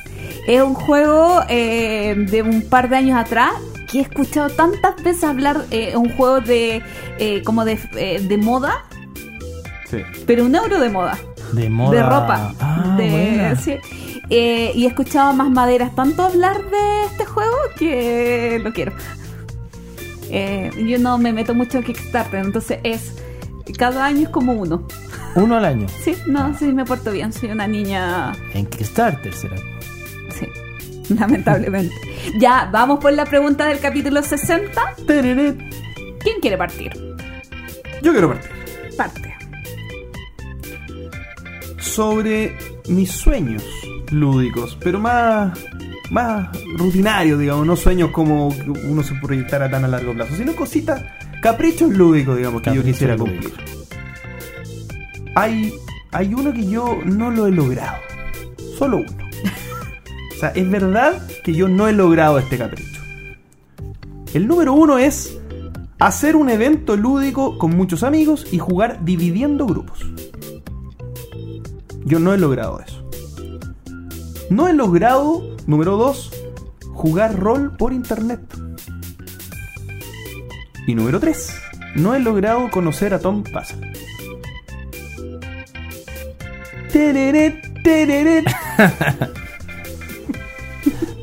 Es un juego eh, de un par de años atrás que he escuchado tantas veces hablar, eh, un juego de eh, como de, eh, de moda, Sí. pero un euro de moda. De moda. de ropa. Ah, de- buena. sí. Eh, y he escuchado más maderas tanto hablar de este juego que lo quiero. Eh, yo no me meto mucho en Kickstarter, entonces es. Cada año es como uno. Uno al año. Sí, no, sí, me porto bien. Soy una niña. En Kickstarter será. Sí, lamentablemente. ya, vamos por la pregunta del capítulo 60. Tereret. ¿Quién quiere partir? Yo quiero partir. Parte. Sobre mis sueños lúdicos, pero más, más rutinarios, digamos, no sueños como uno se proyectara tan a largo plazo, sino cositas, caprichos lúdicos, digamos, que yo quisiera cumplir. Hay, hay uno que yo no lo he logrado, solo uno. O sea, es verdad que yo no he logrado este capricho. El número uno es hacer un evento lúdico con muchos amigos y jugar dividiendo grupos. Yo no he logrado eso. No he logrado, número dos, jugar rol por internet. Y número tres, no he logrado conocer a Tom Pasa. Tereret, tereret.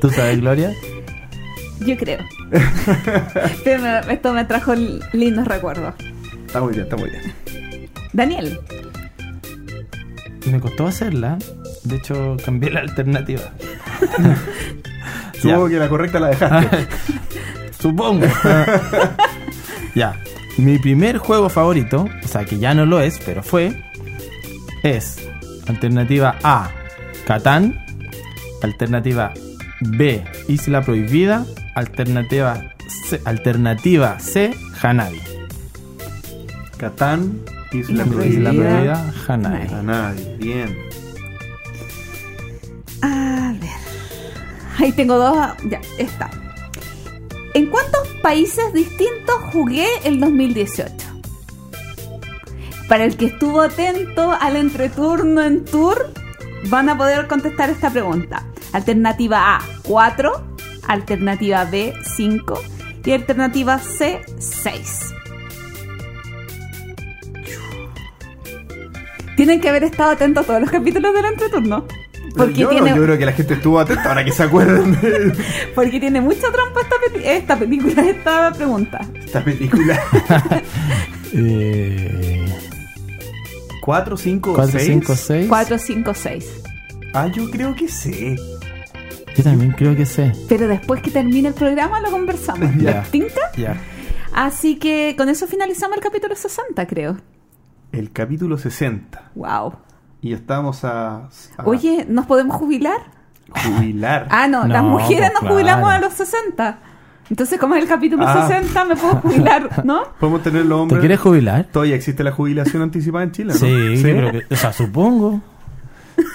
¿Tú sabes, Gloria? Yo creo. Pero esto me trajo lindos recuerdos. Está muy bien, está muy bien. Daniel. Me costó hacerla. De hecho, cambié la alternativa. Supongo que la correcta la dejaste. Supongo. ya. Mi primer juego favorito, o sea que ya no lo es, pero fue, es alternativa A, Catán, alternativa B, Isla Prohibida, alternativa C, alternativa C Hanabi. Catán, Isla Isla Isla Prohibida. Prohibida, Hanabi. A nadie, bien. A ver. Ahí tengo dos. Ya, está. ¿En cuántos países distintos jugué el 2018? Para el que estuvo atento al entreturno en tour, van a poder contestar esta pregunta. Alternativa A, 4. Alternativa B, 5. Y alternativa C, 6. Tienen que haber estado atentos a todos los capítulos del entreturno. Porque yo, no, tiene, yo creo que la gente estuvo atenta ahora que se acuerdan de porque tiene mucha trampa esta, esta película, esta pregunta. esta película. Eh, 4, 5, 4, 5, 6. 6. 4, 5, 6. Ah, yo creo que sé. Yo también creo que sé. Pero después que termine el programa lo conversamos. Ya. ¿Tinca? Ya. Así que con eso finalizamos el capítulo 60, creo. El capítulo 60. Wow. Y estamos a, a Oye, ¿nos podemos jubilar? jubilar. Ah, no, No, las mujeres pues nos jubilamos claro. a los 60. Entonces, como es el capítulo Ah. 60, me puedo jubilar, ¿no? Podemos tener los ¿Te hombres. quieres jubilar? Todavía existe la jubilación anticipada en Chile, ¿no? Sí, creo que, o sea, supongo.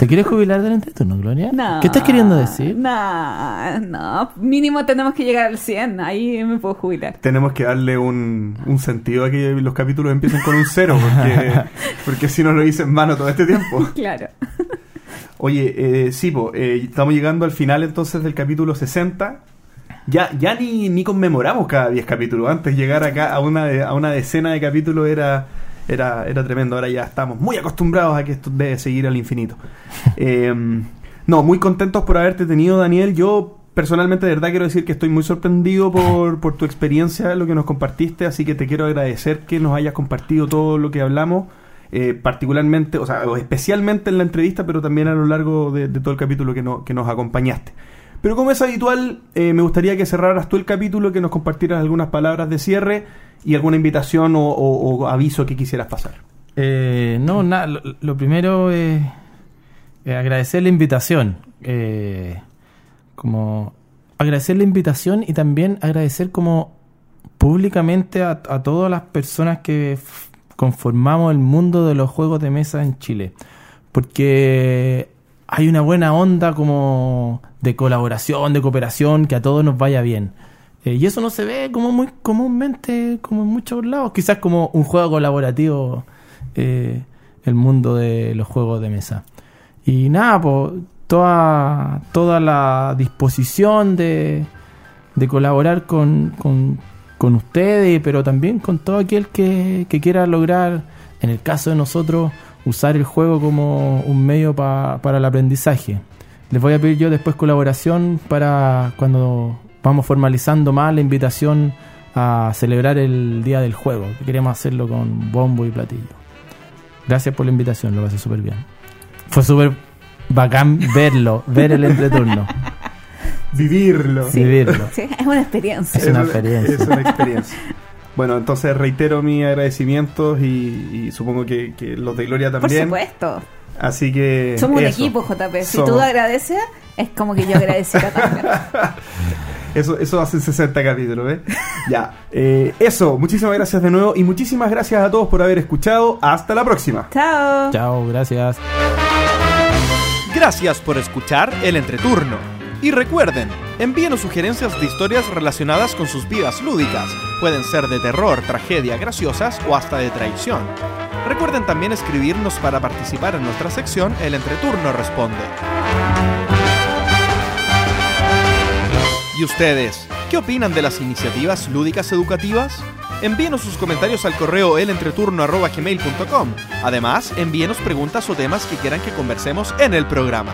¿Te quieres jubilar del entreturno, Gloria? No. ¿Qué estás queriendo decir? No, no. Mínimo tenemos que llegar al 100. Ahí me puedo jubilar. Tenemos que darle un, un sentido a que los capítulos empiecen con un cero, porque, porque si no lo hice en mano todo este tiempo. Claro. Oye, eh, sí, po, eh, estamos llegando al final entonces del capítulo 60. Ya, ya ni, ni conmemoramos cada 10 capítulos. Antes llegar acá a una, de- a una decena de capítulos era, era, era tremendo. Ahora ya estamos muy acostumbrados a que esto debe seguir al infinito. Eh, No, muy contentos por haberte tenido, Daniel. Yo personalmente, de verdad, quiero decir que estoy muy sorprendido por, por tu experiencia, lo que nos compartiste, así que te quiero agradecer que nos hayas compartido todo lo que hablamos. eh, particularmente, o sea, especialmente en la entrevista, pero también a lo largo de, de todo el capítulo que, no- que nos acompañaste. Pero como es habitual, eh, me gustaría que cerraras tú el capítulo, que nos compartieras algunas palabras de cierre y alguna invitación o, aviso que quisieras pasar. Eh, no, nada, lo, lo primero es agradecer la invitación. eh, como agradecer la invitación y también agradecer como públicamente a, a todas las personas que conformamos el mundo de los juegos de mesa en Chile. Porque hay una buena onda como de colaboración, de cooperación, que a todos nos vaya bien. Eh, y eso no se ve como muy comúnmente, como en muchos lados. Quizás como un juego colaborativo, eh, el mundo de los juegos de mesa. Y nada, pues toda, toda la disposición de, de colaborar con, con, con ustedes, pero también con todo aquel que, que quiera lograr, en el caso de nosotros, usar el juego como un medio pa- para el aprendizaje. Les voy a pedir yo después colaboración para cuando vamos formalizando más la invitación a celebrar el Día del Juego, que queremos hacerlo con bombo y platillo. Gracias por la invitación, lo pasé súper bien. Fue súper bacán verlo, ver el entreturno, Vivirlo. vivirlo. Sí, es una experiencia. Es una experiencia. Es una experiencia. Bueno, entonces reitero mis agradecimientos y, y supongo que, que los de Gloria Por también. supuesto. Así que. Somos un equipo, JP. Si Somos. tú agradeces, es como que yo agradeciera también. Eso, eso hace 60 capítulos, ¿ves? ya. eh, eso, muchísimas gracias de nuevo y muchísimas gracias a todos por haber escuchado. Hasta la próxima. Chao. Chao, gracias. Gracias por escuchar el entreturno. Y recuerden, envíenos sugerencias de historias relacionadas con sus vidas lúdicas. Pueden ser de terror, tragedia, graciosas o hasta de traición. Recuerden también escribirnos para participar en nuestra sección El Entreturno Responde. ¿Y ustedes? ¿Qué opinan de las iniciativas lúdicas educativas? Envíenos sus comentarios al correo elentreturno.gmail.com. Además, envíenos preguntas o temas que quieran que conversemos en el programa.